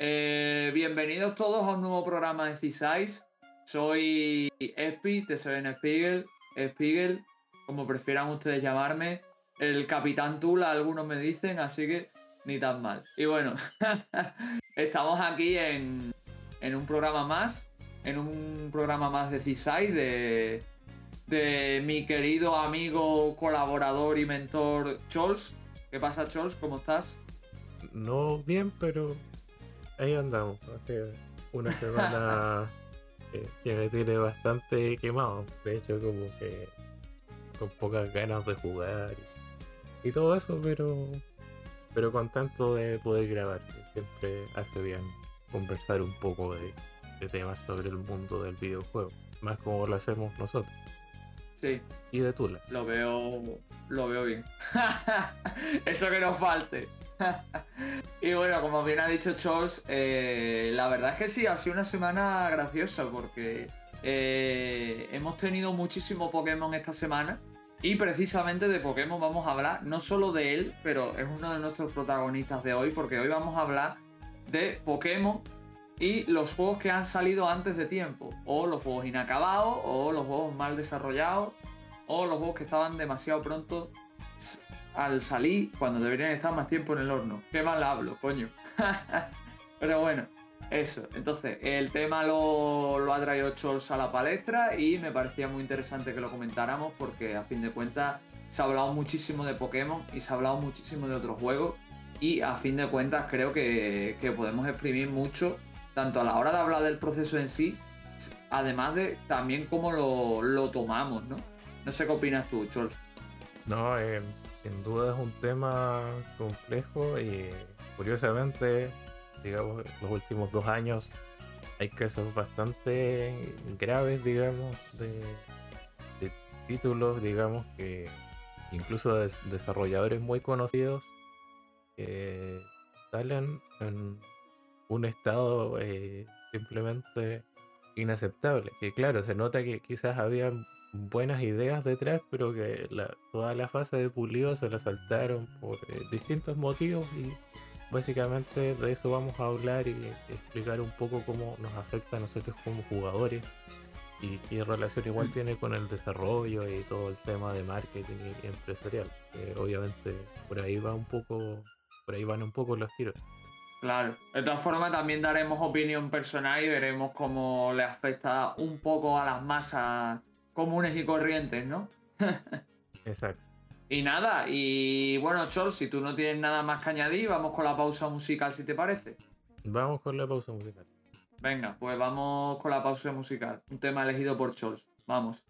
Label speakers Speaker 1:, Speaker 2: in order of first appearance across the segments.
Speaker 1: Eh, bienvenidos todos a un nuevo programa de C-Size. Soy Espi, TSN Spiegel, Spiegel, como prefieran ustedes llamarme. El Capitán Tula, algunos me dicen, así que ni tan mal. Y bueno, estamos aquí en, en, un programa más, en un programa más de C-Size, de, de mi querido amigo, colaborador y mentor Chols. ¿Qué pasa, Chols? ¿Cómo estás?
Speaker 2: No bien, pero ahí andamos. Hace una semana que me tiene bastante quemado. De hecho, como que con pocas ganas de jugar y, todo eso, pero pero contento de poder grabar. Siempre hace bien conversar un poco de, de temas sobre el mundo del videojuego, más como lo hacemos nosotros.
Speaker 1: Sí.
Speaker 2: Y de Tula.
Speaker 1: Lo veo, lo veo bien. Eso que nos falte. y bueno, como bien ha dicho Charles, eh, la verdad es que sí, ha sido una semana graciosa porque eh, hemos tenido muchísimo Pokémon esta semana. Y precisamente de Pokémon vamos a hablar, no solo de él, pero es uno de nuestros protagonistas de hoy, porque hoy vamos a hablar de Pokémon y los juegos que han salido antes de tiempo, o los juegos inacabados, o los juegos mal desarrollados, o los juegos que estaban demasiado pronto al salir cuando deberían estar más tiempo en el horno. Qué mal hablo, coño. Pero bueno, eso. Entonces, el tema lo, ha traído Chols a la palestra y me parecía muy interesante que lo comentáramos porque a fin de cuentas se ha hablado muchísimo de Pokémon y se ha hablado muchísimo de otros juegos y a fin de cuentas creo que, podemos exprimir mucho tanto a la hora de hablar del proceso en sí, además de también cómo lo, tomamos, ¿no? No sé qué opinas tú, Chol.
Speaker 2: No, eh, sin duda es un tema complejo y curiosamente, digamos, los últimos dos años hay casos bastante graves, digamos, de, títulos, digamos, que incluso de desarrolladores muy conocidos que salen en un estado eh, simplemente inaceptable. Que claro, se nota que quizás había buenas ideas detrás, pero que toda la fase de pulido se la saltaron por eh, distintos motivos y básicamente de eso vamos a hablar y explicar un poco cómo nos afecta a nosotros como jugadores y qué relación igual mm. tiene con el desarrollo y todo el tema de marketing y empresarial. obviamente por ahí va un poco, por ahí van un poco los tiros.
Speaker 1: Claro. De todas formas, también daremos opinión personal y veremos cómo le afecta un poco a las masas comunes y corrientes, ¿no?
Speaker 2: Exacto.
Speaker 1: Y nada, y bueno, Chol, si tú no tienes nada más que añadir, vamos con la pausa musical, si te parece.
Speaker 2: Vamos con la pausa musical.
Speaker 1: Venga, pues vamos con la pausa musical. Un tema elegido por Chols. Vamos.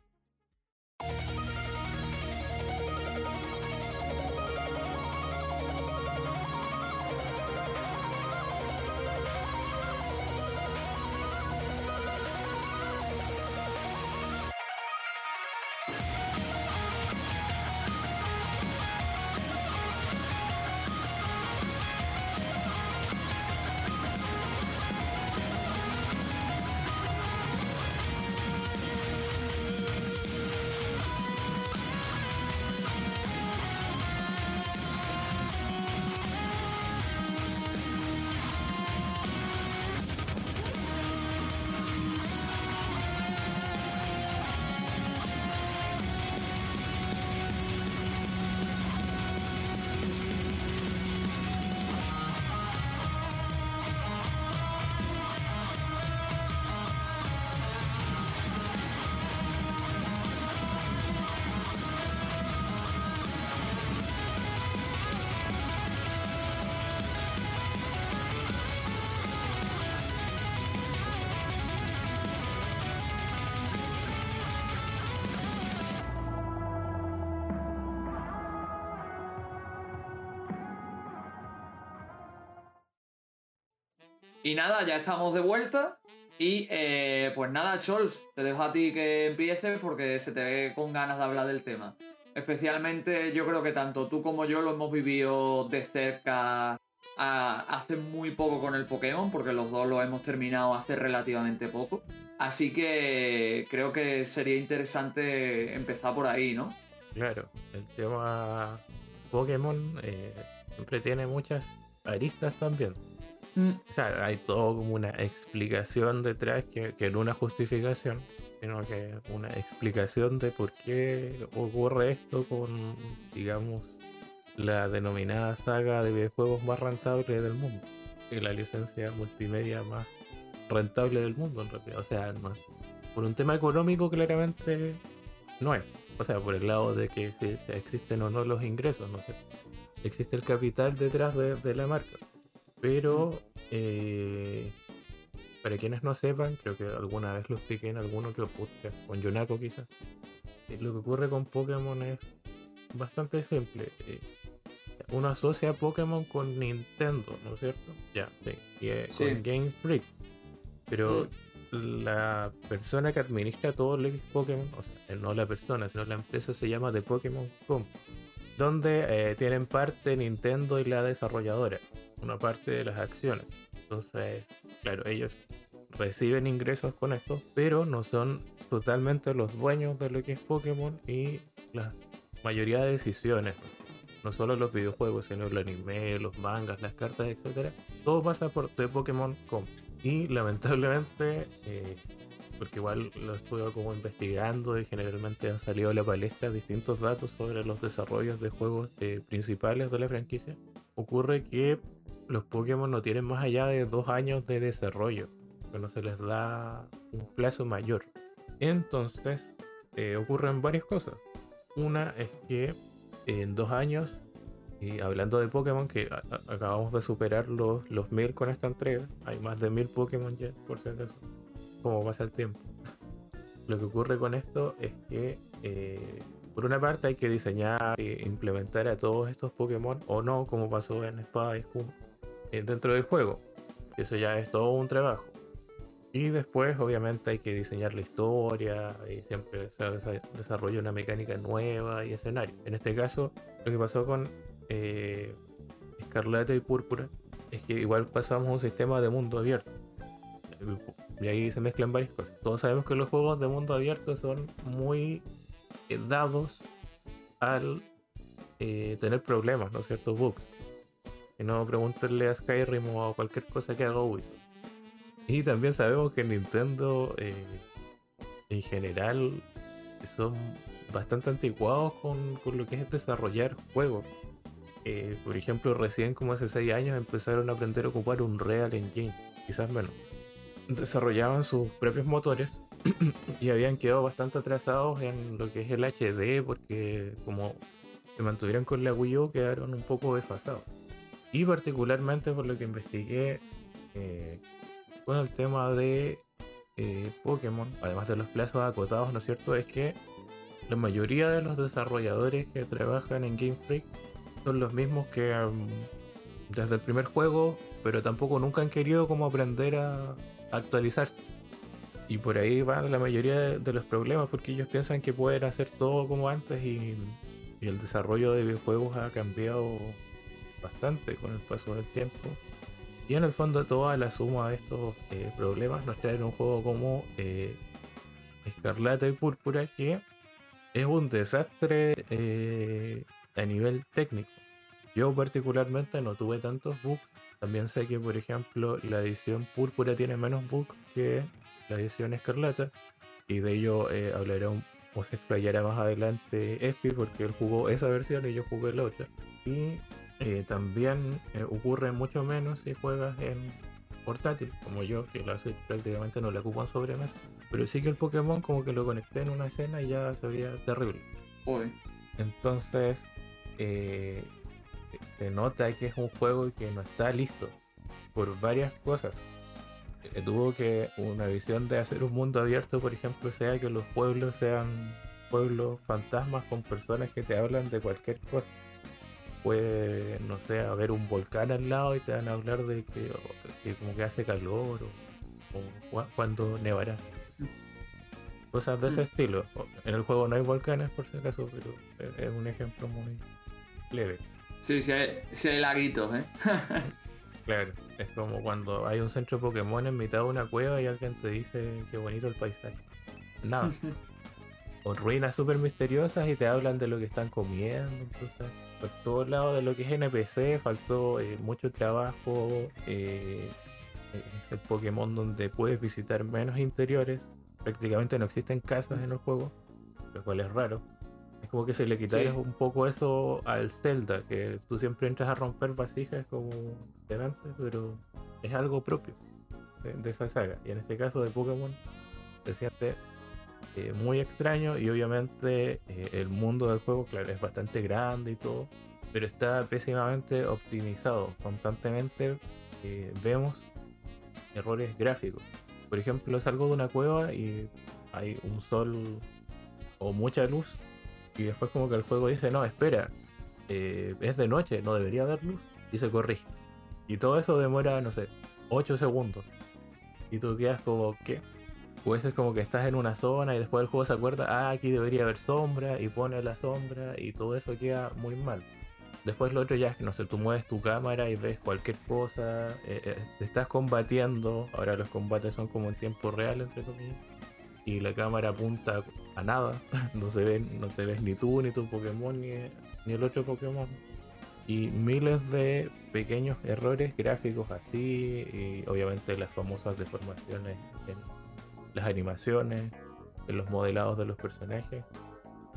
Speaker 1: Y nada, ya estamos de vuelta. Y eh, pues nada, Chols, te dejo a ti que empieces porque se te ve con ganas de hablar del tema. Especialmente yo creo que tanto tú como yo lo hemos vivido de cerca hace muy poco con el Pokémon, porque los dos lo hemos terminado hace relativamente poco. Así que creo que sería interesante empezar por ahí, ¿no?
Speaker 2: Claro, el tema Pokémon eh, siempre tiene muchas aristas también. Mm. O sea, hay todo como una explicación detrás que, que no una justificación, sino que una explicación de por qué ocurre esto con, digamos, la denominada saga de videojuegos más rentable del mundo. Y la licencia multimedia más rentable del mundo, en realidad. O sea, por un tema económico, claramente no es. O sea, por el lado de que si, existen o no los ingresos, no sé. Existe el capital detrás de, la marca. Pero, eh, para quienes no sepan, creo que alguna vez lo expliqué en alguno que lo puse, con Yonako quizás. Eh, lo que ocurre con Pokémon es bastante simple. Eh, uno asocia Pokémon con Nintendo, ¿no es cierto? Ya, sí. con Game Freak. Pero la persona que administra todo el Pokémon, o sea, no la persona, sino la empresa se llama The Pokémon Com, donde eh, tienen parte Nintendo y la desarrolladora, una parte de las acciones. Entonces, claro, ellos reciben ingresos con esto, pero no son totalmente los dueños de lo que es Pokémon y la mayoría de decisiones no solo los videojuegos, sino el anime, los mangas, las cartas, etcétera, todo pasa por The Pokémon Com. Y lamentablemente, eh, porque igual lo estuve como investigando y generalmente han salido a la palestra distintos datos sobre los desarrollos de juegos eh, principales de la franquicia, ocurre que los Pokémon no tienen más allá de dos años de desarrollo, que no se les da un plazo mayor. Entonces, eh, ocurren varias cosas. Una es que en dos años, y hablando de Pokémon, que acabamos de superar los, los mil con esta entrega, hay más de mil Pokémon ya, por si acaso, como pasa el tiempo. Lo que ocurre con esto es que, eh, por una parte, hay que diseñar e implementar a todos estos Pokémon, o no, como pasó en Espada y eh, dentro del juego. Eso ya es todo un trabajo. Y después, obviamente, hay que diseñar la historia y siempre se desarrolla una mecánica nueva y escenario. En este caso, lo que pasó con eh, Escarlata y Púrpura es que igual pasamos a un sistema de mundo abierto. Y ahí se mezclan varias cosas. Todos sabemos que los juegos de mundo abierto son muy eh, dados al eh, tener problemas, ¿no? Ciertos bugs. Y no preguntarle a Skyrim o a cualquier cosa que haga Ubisoft. Y también sabemos que Nintendo eh, en general son bastante anticuados con, lo que es desarrollar juegos. Eh, por ejemplo, recién como hace 6 años empezaron a aprender a ocupar un Real Engine, quizás menos. Desarrollaban sus propios motores y habían quedado bastante atrasados en lo que es el HD porque como se mantuvieron con la Wii U quedaron un poco desfasados. Y particularmente por lo que investigué, eh, con el tema de eh, Pokémon, además de los plazos acotados, ¿no es cierto? Es que la mayoría de los desarrolladores que trabajan en Game Freak son los mismos que desde el primer juego, pero tampoco nunca han querido como aprender a, actualizarse. Y por ahí van la mayoría de, los problemas porque ellos piensan que pueden hacer todo como antes y el desarrollo de videojuegos ha cambiado bastante con el paso del tiempo. Y en el fondo toda la suma de estos eh, problemas nos traen un juego como eh, Escarlata y Púrpura que es un desastre eh, a nivel técnico. Yo particularmente no tuve tantos bugs. También sé que por ejemplo la edición Púrpura tiene menos bugs que la edición Escarlata. Y de ello hablaré o se explayará más adelante Espi porque él jugó esa versión y yo jugué la otra. Y eh, también eh, ocurre mucho menos si juegas en portátil, como yo, que lo hace prácticamente no le ocupo en sobremesa. Pero sí que el Pokémon como que lo conecté en una escena y ya se veía terrible. Entonces, eh, se nota que es un juego que no está listo por varias cosas. tuvo que una visión de hacer un mundo abierto, por ejemplo, sea que los pueblos sean pueblos fantasmas con personas que te hablan de cualquier cosa puede, no sé, haber un volcán al lado y te van a hablar de que, como que hace calor o, cuando nevará. Cosas de ese estilo. En el juego no hay volcanes por si acaso, pero es un ejemplo muy leve.
Speaker 1: Sí, sí hay, hay laguitos, ¿eh?
Speaker 2: claro, es como cuando hay un centro Pokémon en mitad de una cueva y alguien te dice qué bonito el paisaje. Nada. ruinas súper misteriosas y te hablan de lo que están comiendo. Entonces, por todos lados de lo que es NPC, faltó eh, mucho trabajo. Eh, el Pokémon donde puedes visitar menos interiores. Prácticamente no existen casas en el juego, lo cual es raro. Es como que se le quitaron un poco eso al Zelda, que tú siempre entras a romper vasijas como delante, pero es algo propio de, esa saga. Y en este caso de Pokémon se siente eh, muy extraño y obviamente eh, el mundo del juego, claro, es bastante grande y todo, pero está pésimamente optimizado. Constantemente eh, vemos errores gráficos. Por ejemplo, salgo de una cueva y hay un sol o mucha luz y después como que el juego dice, no, espera, es de noche, no debería haber luz y se corrige. Y todo eso demora, no sé, 8 segundos. Y tú quedas como, ¿qué? Pues es como que estás en una zona y después el juego se acuerda, ah, aquí debería haber sombra y pone la sombra y todo eso queda muy mal. Después lo otro ya es que, no sé, tú mueves tu cámara y ves cualquier cosa, eh, eh, estás combatiendo, ahora los combates son como en tiempo real, entre comillas, y la cámara apunta a nada, no se ven, no te ves ni tú, ni tu Pokémon, ni, ni el otro Pokémon. Y miles de pequeños errores gráficos así, y obviamente las famosas deformaciones en las animaciones, en los modelados de los personajes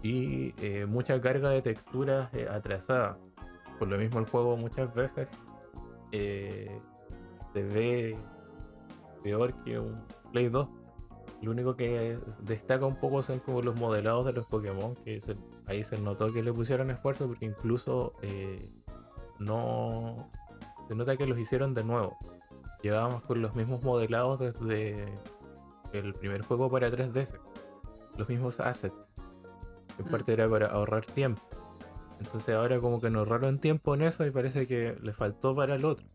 Speaker 2: y eh, mucha carga de texturas eh, atrasada. Por lo mismo el juego muchas veces eh, se ve peor que un Play 2. Lo único que destaca un poco son como los modelados de los Pokémon, que ahí se notó que le pusieron esfuerzo porque incluso no se nota que los hicieron de nuevo. Llevábamos con los mismos modelados desde el primer juego para 3DS. Los mismos assets. En mm. parte era para ahorrar tiempo. Entonces ahora como que nos ahorraron tiempo en eso y parece que le faltó para el otro.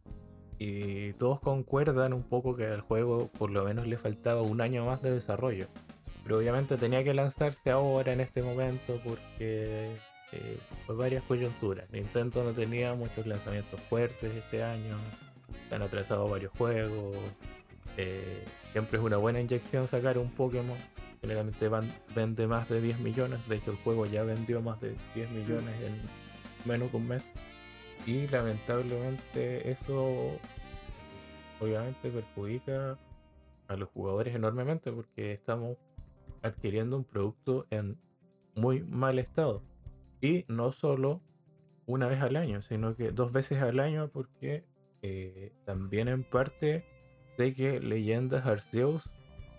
Speaker 2: Y todos concuerdan un poco que al juego por lo menos le faltaba un año más de desarrollo. Pero obviamente tenía que lanzarse ahora en este momento porque eh, fue varias coyunturas. Nintendo no tenía muchos lanzamientos fuertes este año. Se han atrasado varios juegos. Eh, siempre es una buena inyección sacar un Pokémon. Generalmente van, vende más de 10 millones. De hecho, el juego ya vendió más de 10 millones en menos de un mes. Y lamentablemente eso obviamente perjudica a los jugadores enormemente porque estamos adquiriendo un producto en muy mal estado. Y no solo una vez al año, sino que dos veces al año porque eh, también en parte de que Leyendas Arceus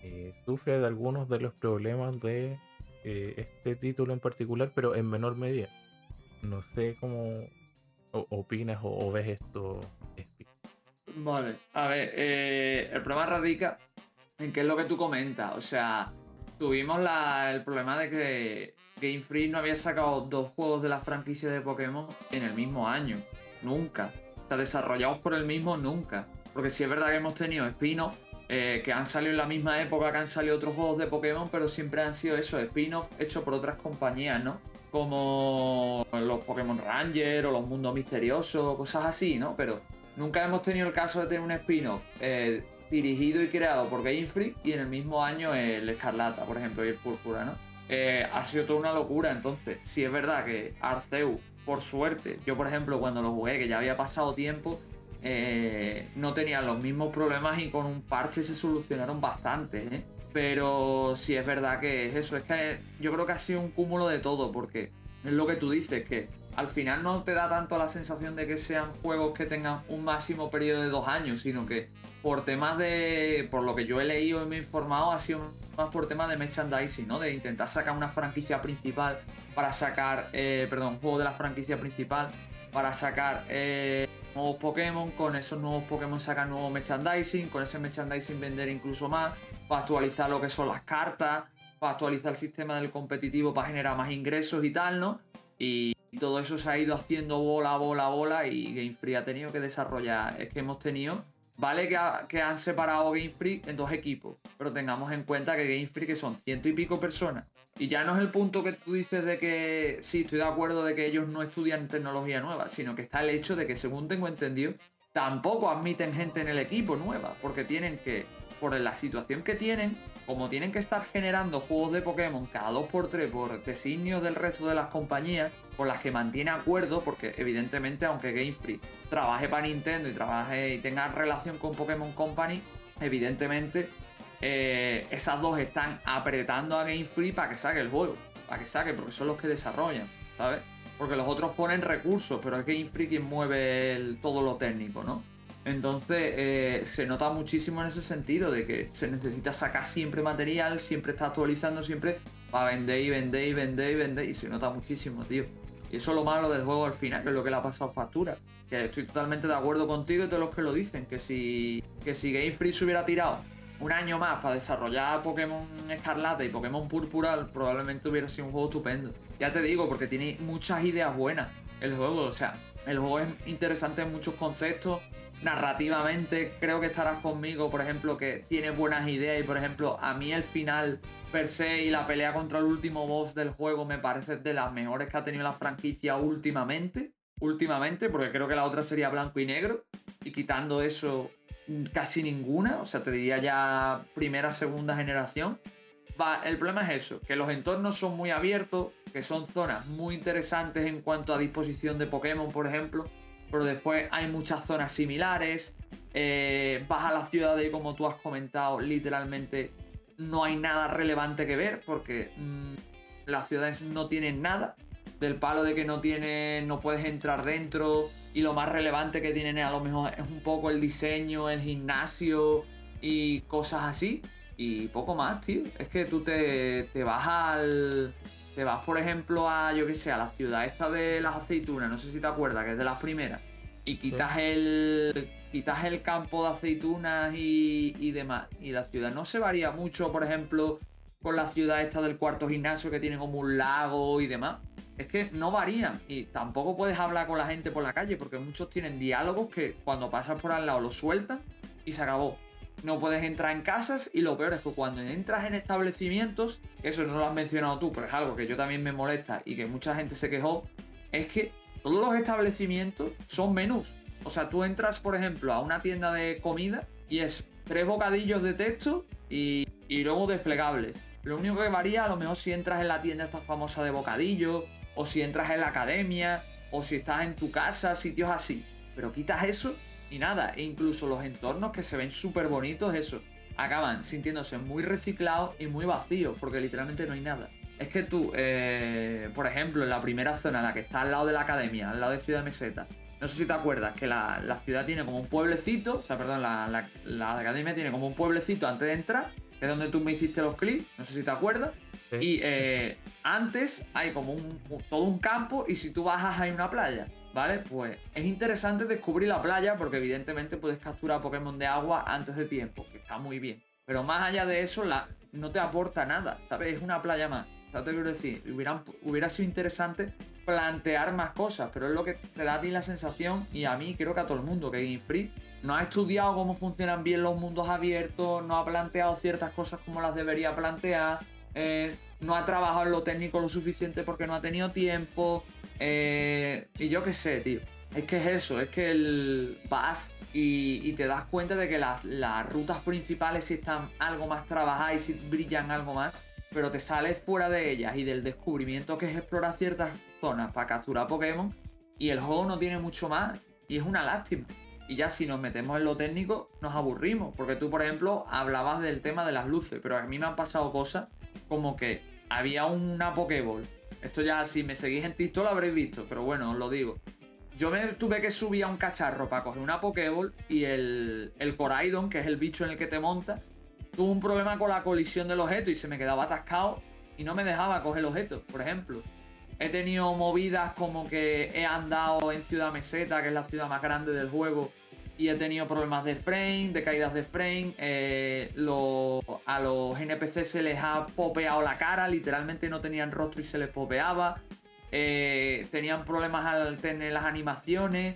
Speaker 2: eh, sufre de algunos de los problemas de eh, este título en particular, pero en menor medida. No sé cómo opinas o, ves esto.
Speaker 1: Vale, a ver, eh, el problema radica en qué es lo que tú comentas. O sea, tuvimos el problema de que Game Freak no había sacado dos juegos de la franquicia de Pokémon en el mismo año. Nunca. O sea, desarrollados por el mismo nunca. Porque sí es verdad que hemos tenido spin-off eh, que han salido en la misma época que han salido otros juegos de Pokémon, pero siempre han sido eso, spin-off hechos por otras compañías, ¿no? Como los Pokémon Ranger o los Mundos Misteriosos, cosas así, ¿no? Pero nunca hemos tenido el caso de tener un spin-off eh, dirigido y creado por Game Freak y en el mismo año el Escarlata, por ejemplo, y el Púrpura, ¿no? Eh, ha sido toda una locura. Entonces, si es verdad que Arceus, por suerte, yo por ejemplo cuando lo jugué, que ya había pasado tiempo, eh, no tenían los mismos problemas y con un parche se solucionaron bastante. ¿eh? Pero sí es verdad que es eso, es que yo creo que ha sido un cúmulo de todo, porque es lo que tú dices, que al final no te da tanto la sensación de que sean juegos que tengan un máximo periodo de dos años, sino que por temas de, por lo que yo he leído y me he informado, ha sido más por temas de merchandising, ¿no? De intentar sacar una franquicia principal para sacar, eh, perdón, un juego de la franquicia principal para sacar eh, nuevos Pokémon, con esos nuevos Pokémon sacar nuevo merchandising, con ese merchandising vender incluso más, para actualizar lo que son las cartas, para actualizar el sistema del competitivo para generar más ingresos y tal, ¿no? Y todo eso se ha ido haciendo bola, bola, bola y Game Freak ha tenido que desarrollar. Es que hemos tenido, vale que, que han separado Game Freak en dos equipos, pero tengamos en cuenta que Game Freak que son ciento y pico personas y ya no es el punto que tú dices de que sí, estoy de acuerdo de que ellos no estudian tecnología nueva, sino que está el hecho de que, según tengo entendido, tampoco admiten gente en el equipo nueva, porque tienen que, por la situación que tienen, como tienen que estar generando juegos de Pokémon cada 2x3 por designios del resto de las compañías con las que mantiene acuerdo, porque evidentemente aunque Game Freak trabaje para Nintendo y trabaje y tenga relación con Pokémon Company, evidentemente eh, esas dos están apretando a Game Freak para que saque el juego, para que saque, porque son los que desarrollan, ¿sabes? Porque los otros ponen recursos, pero es Game Freak quien mueve todo lo técnico, ¿no? Entonces eh, se nota muchísimo en ese sentido de que se necesita sacar siempre material, siempre está actualizando, siempre para vender y vender y vender y vender. Y se nota muchísimo, tío. Y eso es lo malo del juego al final, que es lo que le ha pasado factura. Que estoy totalmente de acuerdo contigo y todos los que lo dicen. Que si, que si Game Freak se hubiera tirado un año más para desarrollar Pokémon Escarlata y Pokémon Purpural, probablemente hubiera sido un juego estupendo. Ya te digo, porque tiene muchas ideas buenas el juego. O sea, el juego es interesante en muchos conceptos. Narrativamente, creo que estarás conmigo, por ejemplo, que tiene buenas ideas. Y por ejemplo, a mí el final per se y la pelea contra el último boss del juego me parece de las mejores que ha tenido la franquicia últimamente. Últimamente, porque creo que la otra sería blanco y negro. Y quitando eso, casi ninguna. O sea, te diría ya primera, segunda generación el problema es eso, que los entornos son muy abiertos, que son zonas muy interesantes en cuanto a disposición de Pokémon, por ejemplo, pero después hay muchas zonas similares. Eh, vas a la ciudad y como tú has comentado, literalmente no hay nada relevante que ver porque mm, las ciudades no tienen nada. Del palo de que no tiene, no puedes entrar dentro y lo más relevante que tienen a lo mejor es un poco el diseño, el gimnasio y cosas así. Y poco más, tío. Es que tú te, vas al. Te vas, por ejemplo, a, yo qué sé, a la ciudad esta de las aceitunas, no sé si te acuerdas, que es de las primeras. Y quitas el. Quitas el campo de aceitunas y, y demás. Y la ciudad no se varía mucho, por ejemplo, con la ciudad esta del cuarto gimnasio que tiene como un lago y demás. Es que no varían. Y tampoco puedes hablar con la gente por la calle, porque muchos tienen diálogos que cuando pasas por al lado los sueltan y se acabó no puedes entrar en casas y lo peor es que cuando entras en establecimientos, eso no lo has mencionado tú, pero es algo que yo también me molesta y que mucha gente se quejó, es que todos los establecimientos son menús. O sea, tú entras, por ejemplo, a una tienda de comida y es tres bocadillos de texto y, y luego desplegables. Lo único que varía a lo mejor si entras en la tienda esta famosa de bocadillo, o si entras en la academia, o si estás en tu casa, sitios así. Pero quitas eso y nada, e incluso los entornos que se ven súper bonitos, eso, acaban sintiéndose muy reciclados y muy vacíos, porque literalmente no hay nada. Es que tú, eh, por ejemplo, en la primera zona, la que está al lado de la academia, al lado de Ciudad Meseta, no sé si te acuerdas que la, ciudad tiene como un pueblecito, o sea, perdón, la, academia tiene como un pueblecito antes de entrar, que es donde tú me hiciste los clips, no sé si te acuerdas. Y eh, antes hay como un, todo un campo y si tú bajas hay una playa. ¿vale? Pues es interesante descubrir la playa porque evidentemente puedes capturar Pokémon de agua antes de tiempo, que está muy bien. Pero más allá de eso, la, no te aporta nada, ¿sabes? Es una playa más. ¿Sabes te quiero decir? hubiera sido interesante plantear más cosas, pero es lo que te da a ti la sensación, y a mí creo que a todo el mundo, que Game Free no ha estudiado cómo funcionan bien los mundos abiertos, no ha planteado ciertas cosas como las debería plantear, eh, no ha trabajado en lo técnico lo suficiente porque no ha tenido tiempo, eh, y yo qué sé, tío. Es que es eso, es que el vas y, te das cuenta de que las, rutas principales sí están algo más trabajadas y brillan algo más, pero te sales fuera de ellas y del descubrimiento que es explorar ciertas zonas para capturar Pokémon y el juego no tiene mucho más y es una lástima. Y ya si nos metemos en lo técnico nos aburrimos, porque tú por ejemplo hablabas del tema de las luces, pero a mí me han pasado cosas como que había una Pokéball esto ya, si me seguís en TikTok lo habréis visto, pero bueno, os lo digo. Yo me tuve que subir a un cacharro para coger una Pokéball y el, el Coraidon, que es el bicho en el que te monta, tuvo un problema con la colisión del objeto y se me quedaba atascado y no me dejaba coger el objeto, por ejemplo. He tenido movidas como que he andado en Ciudad Meseta, que es la ciudad más grande del juego, y he tenido problemas de frame, de caídas de frame. Eh, a los NPC se les ha popeado la cara, literalmente no tenían rostro y se les popeaba. Eh, tenían problemas al tener las animaciones.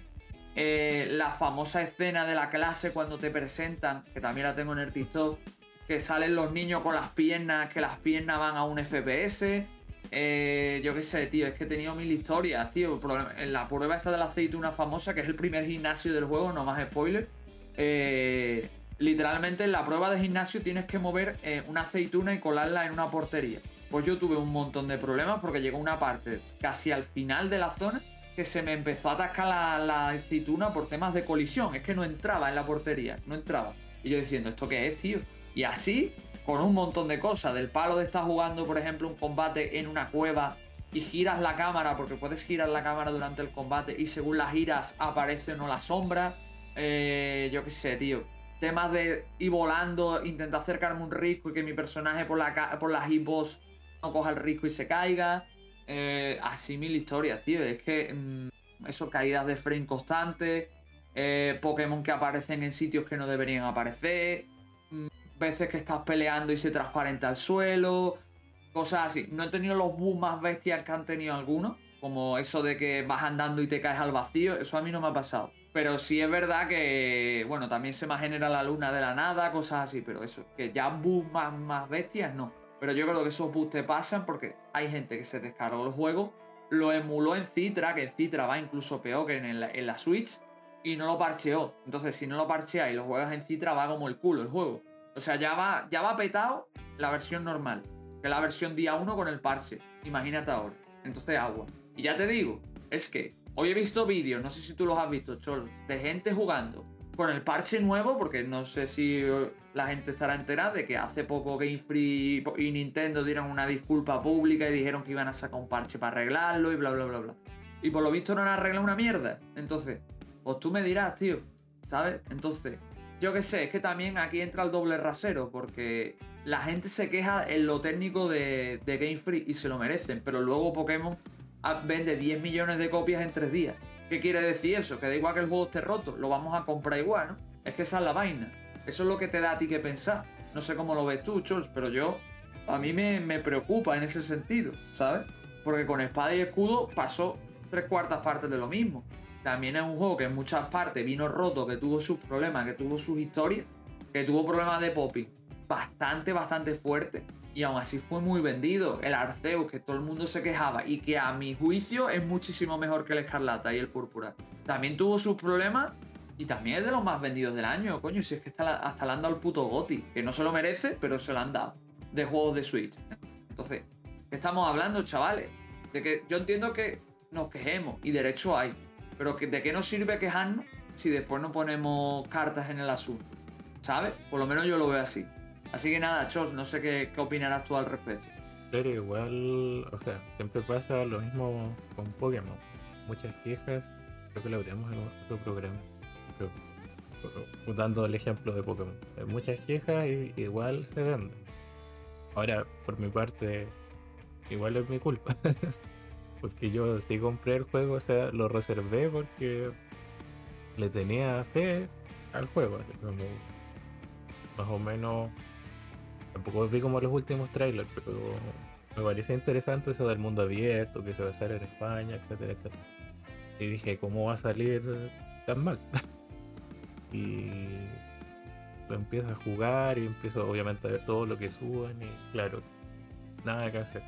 Speaker 1: Eh, la famosa escena de la clase cuando te presentan, que también la tengo en el TikTok, que salen los niños con las piernas, que las piernas van a un FPS. Eh, yo qué sé, tío, es que he tenido mil historias, tío. En la prueba esta de la aceituna famosa, que es el primer gimnasio del juego, no más spoiler. Eh, literalmente en la prueba de gimnasio tienes que mover eh, una aceituna y colarla en una portería. Pues yo tuve un montón de problemas porque llegó una parte casi al final de la zona que se me empezó a atascar la, la aceituna por temas de colisión. Es que no entraba en la portería, no entraba. Y yo diciendo, ¿esto qué es, tío? Y así con un montón de cosas. Del palo de estar jugando, por ejemplo, un combate en una cueva y giras la cámara, porque puedes girar la cámara durante el combate y según las giras aparece o no la sombra. Eh, yo qué sé, tío. Temas de ir volando, intentar acercarme un risco y que mi personaje por la, por las hitbox no coja el risco y se caiga. Eh, así mil historias, tío. Es que mm, eso, caídas de frame constantes. Eh, Pokémon que aparecen en sitios que no deberían aparecer veces que estás peleando y se transparenta al suelo, cosas así. No he tenido los bugs más bestias que han tenido algunos, como eso de que vas andando y te caes al vacío, eso a mí no me ha pasado. Pero sí es verdad que, bueno, también se me genera la luna de la nada, cosas así, pero eso, que ya bugs más, más bestias, no. Pero yo creo que esos bugs te pasan porque hay gente que se descargó el juego, lo emuló en Citra, que en Citra va incluso peor que en, en la Switch, y no lo parcheó. Entonces, si no lo parcheas y lo juegas en Citra, va como el culo el juego. O sea, ya va, ya va petado la versión normal, que la versión día 1 con el parche. Imagínate ahora. Entonces, agua. Y ya te digo, es que hoy he visto vídeos, no sé si tú los has visto, Chol, de gente jugando con el parche nuevo, porque no sé si la gente estará enterada de que hace poco Game Free y Nintendo dieron una disculpa pública y dijeron que iban a sacar un parche para arreglarlo y bla, bla, bla, bla. Y por lo visto no han arreglado una mierda. Entonces, pues tú me dirás, tío, ¿sabes? Entonces, yo qué sé, es que también aquí entra el doble rasero, porque la gente se queja en lo técnico de, Game Freak y se lo merecen, pero luego Pokémon vende 10 millones de copias en 3 días. ¿Qué quiere decir eso? Que da igual que el juego esté roto, lo vamos a comprar igual, ¿no? Es que esa es la vaina. Eso es lo que te da a ti que pensar. No sé cómo lo ves tú, Chols, pero yo. A mí me, me preocupa en ese sentido, ¿sabes? Porque con espada y escudo pasó tres cuartas partes de lo mismo. También es un juego que en muchas partes vino roto, que tuvo sus problemas, que tuvo sus historias, que tuvo problemas de popping bastante, bastante fuerte. Y aún así fue muy vendido. El Arceus, que todo el mundo se quejaba y que a mi juicio es muchísimo mejor que el Escarlata y el Púrpura. También tuvo sus problemas y también es de los más vendidos del año, coño. Si es que hasta, le han dado el puto Goti, que no se lo merece, pero se lo han dado. De juegos de Switch. Entonces, ¿qué estamos hablando, chavales? De que yo entiendo que nos quejemos y derecho hay. Pero ¿de qué nos sirve quejarnos si después no ponemos cartas en el asunto? ¿Sabes? Por lo menos yo lo veo así. Así que nada, Chos, no sé qué, opinarás tú al respecto.
Speaker 2: Pero igual, o sea, siempre pasa lo mismo con Pokémon. Muchas quejas, creo que lo habríamos en otro programa. dando el ejemplo de Pokémon. Hay muchas quejas y igual se vende. Ahora, por mi parte, igual es mi culpa. Porque yo sí compré el juego, o sea, lo reservé porque le tenía fe al juego. más o menos, tampoco vi como los últimos trailers, pero me parecía interesante eso del mundo abierto, que se va a hacer en España, etcétera, etcétera. Y dije, ¿cómo va a salir tan mal? y lo empiezo a jugar y empiezo obviamente a ver todo lo que suben y claro, nada que hacer.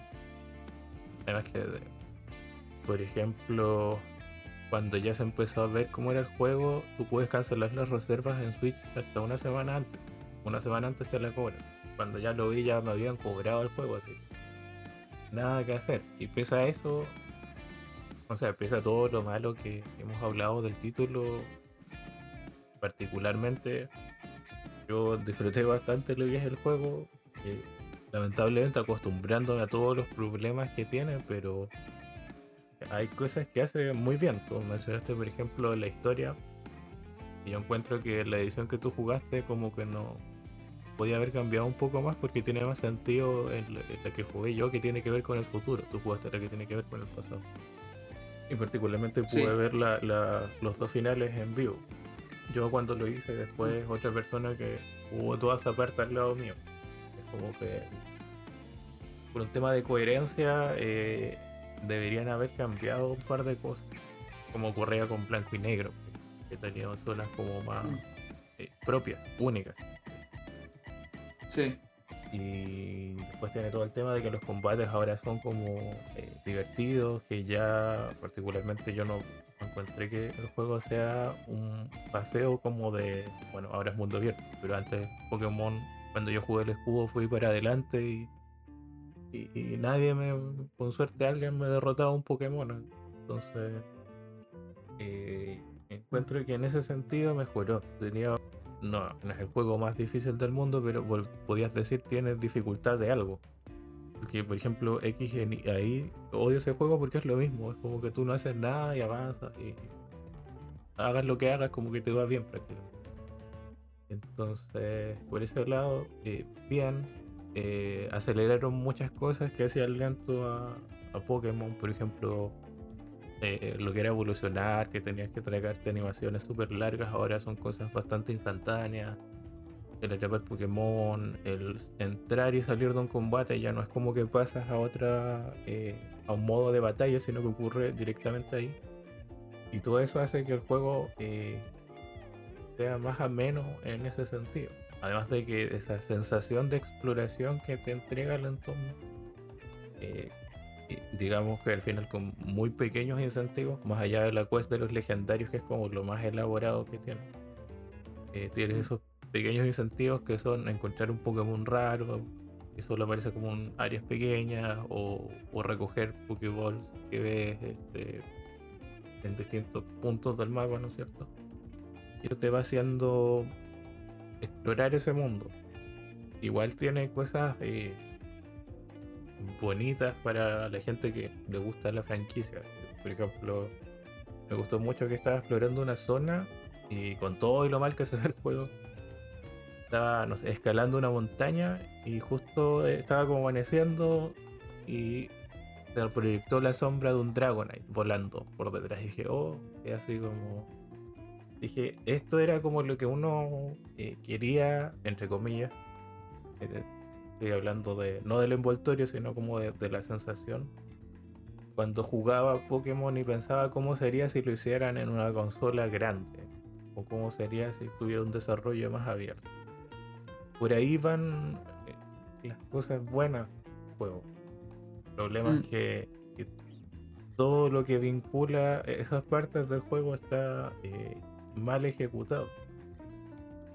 Speaker 2: Además que por ejemplo, cuando ya se empezó a ver cómo era el juego, tú puedes cancelar las reservas en Switch hasta una semana antes. Una semana antes te la cobran. Cuando ya lo vi ya me habían cobrado el juego así. Nada que hacer. Y pese a eso, o sea, pese a todo lo malo que hemos hablado del título, particularmente, yo disfruté bastante lo que es el juego. lamentablemente acostumbrándome a todos los problemas que tiene, pero hay cosas que hace muy bien. Como mencionaste, por ejemplo, la historia. Y yo encuentro que la edición que tú jugaste como que no podía haber cambiado un poco más porque tiene más sentido en la, que jugué yo que tiene que ver con el futuro. Tú jugaste la que tiene que ver con el pasado. Y particularmente pude ver los dos finales en vivo. Yo cuando lo hice después otra persona que jugó toda esa parte al lado mío. Es como que por un tema de coherencia eh, deberían haber cambiado un par de cosas, como ocurría con blanco y negro, que tenían zonas como más mm. eh, propias, únicas.
Speaker 1: Sí.
Speaker 2: Y después tiene todo el tema de que los combates ahora son como eh, divertidos, que ya particularmente yo no encontré que el juego sea un paseo como de, bueno, ahora es mundo abierto, pero antes Pokémon, cuando yo jugué el escudo fui para adelante y, y, nadie me, con suerte alguien me derrotaba un Pokémon. Entonces, eh, encuentro que en ese sentido mejoró. Tenía no, no es el juego más difícil del mundo, pero podías decir tienes dificultad de algo. Porque, por ejemplo, X ahí odio ese juego porque es lo mismo. Es como que tú no haces nada y avanzas y hagas lo que hagas, como que te va bien prácticamente. Entonces, por ese lado, eh, bien, eh, aceleraron muchas cosas que hacían lento a, a Pokémon, por ejemplo, eh, lo que era evolucionar, que tenías que tragarte animaciones súper largas, ahora son cosas bastante instantáneas. El atrapar Pokémon, el entrar y salir de un combate ya no es como que pasas a otra, eh, a un modo de batalla, sino que ocurre directamente ahí. Y todo eso hace que el juego sea más ameno en ese sentido. Además de que esa sensación de exploración que te entrega el entorno digamos que al final con muy pequeños incentivos, más allá de la quest de los legendarios, que es como lo más elaborado que tiene. Eh, tienes esos pequeños incentivos que son encontrar un Pokémon raro, que solo aparece como un áreas pequeñas, o, recoger Pokéballs que ves este, en distintos puntos del mapa, ¿no es cierto? Y te va haciendo explorar ese mundo. Igual tiene cosas eh, bonitas para la gente que le gusta la franquicia. Por ejemplo, me gustó mucho que estaba explorando una zona y con todo y lo mal que se ve el juego, estaba, escalando una montaña y justo estaba como amaneciendo y se proyectó la sombra de un Dragonite volando por detrás. Y dije, oh, es así como. Dije, esto era como lo que uno eh, quería, entre comillas, eh, Estoy hablando de, no del envoltorio, sino como de, la sensación. Cuando jugaba Pokémon y pensaba cómo sería si lo hicieran en una consola grande. O cómo sería si tuviera un desarrollo más abierto. Por ahí van eh, las cosas buenas del juego. El problema es que, todo lo que vincula esas partes del juego está mal ejecutado.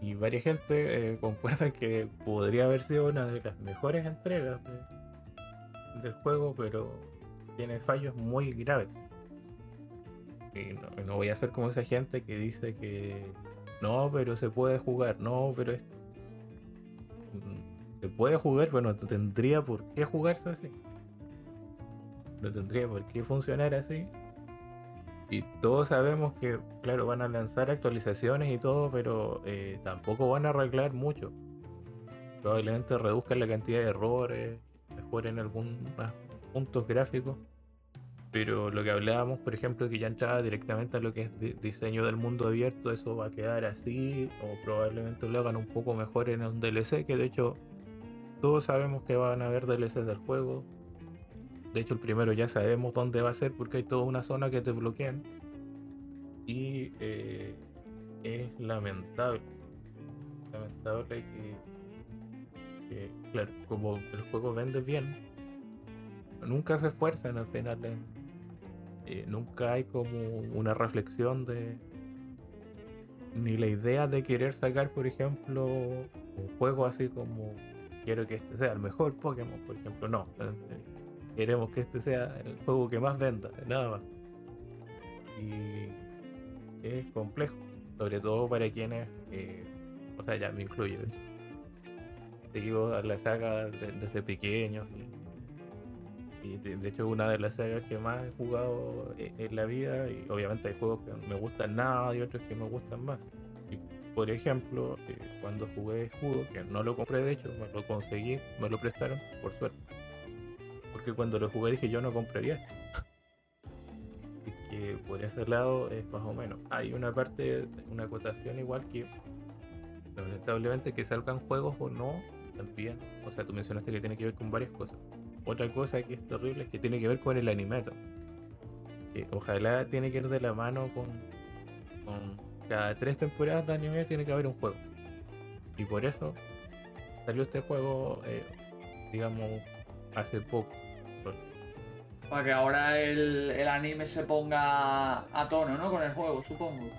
Speaker 2: Y varias gente eh, que podría haber sido una de las mejores entregas del juego, pero tiene fallos muy graves. Y no, voy a ser como esa gente que dice que no, pero se puede jugar, no, pero esto. Mm, se puede jugar, pero no tendría por qué jugarse así. No tendría por qué funcionar así. Y todos sabemos que, claro, van a lanzar actualizaciones y todo, pero eh, tampoco van a arreglar mucho. Probablemente reduzcan la cantidad de errores, mejoren algunos puntos gráficos. Pero lo que hablábamos, por ejemplo, que ya entraba directamente a lo que es diseño del mundo abierto, eso va a quedar así, o probablemente lo hagan un poco mejor en un DLC, que de hecho todos sabemos que van a haber DLCs del juego, de hecho, el primero ya sabemos dónde va a ser porque hay toda una zona que te bloquean. Y eh, es lamentable. Lamentable que, claro, como el juego vende bien, nunca se esfuerzan al final. Eh, nunca hay como una reflexión de. Ni la idea de querer sacar, por ejemplo, un juego así como quiero que este sea el mejor Pokémon, por ejemplo. No. Eh, queremos que este sea el juego que más venda, nada más. Y es complejo, sobre todo para quienes, eh, o sea, ya me incluyo, seguimos a la saga desde pequeños y, de, hecho es una de las sagas que más he jugado e, en, la vida y obviamente hay juegos que me gustan nada y otros que me gustan más. Por ejemplo, eh, cuando jugué Escudo, que no lo compré de hecho, me lo conseguí, me lo prestaron, por suerte porque cuando lo jugué dije yo no compraría esto. que por ese lado es más o menos. Hay una parte, una acotación igual que lamentablemente que salgan juegos o no, también. O sea, tú mencionaste que tiene que ver con varias cosas. Otra cosa que es terrible es que tiene que ver con el animato. Que ojalá tiene que ir de la mano con, con cada tres temporadas de anime tiene que haber un juego. Y por eso salió este juego, eh, digamos, hace poco.
Speaker 1: Para que ahora el, el, anime se ponga a tono, ¿no? Con el juego, supongo.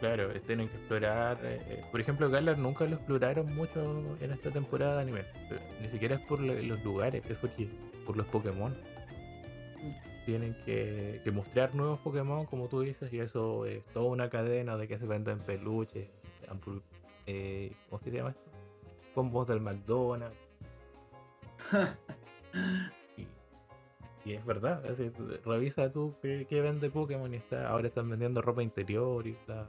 Speaker 2: Claro, tienen que explorar. Eh, por ejemplo, Galar nunca lo exploraron mucho en esta temporada de anime. Ni siquiera es por los lugares, es porque por los Pokémon. Tienen que, que, mostrar nuevos Pokémon, como tú dices, y eso es toda una cadena de que se venden peluches, eh, ¿cómo se llama esto? Combos del McDonald's. y, es verdad, revisa tú qué, vende Pokémon y está, ahora están vendiendo ropa interior y está.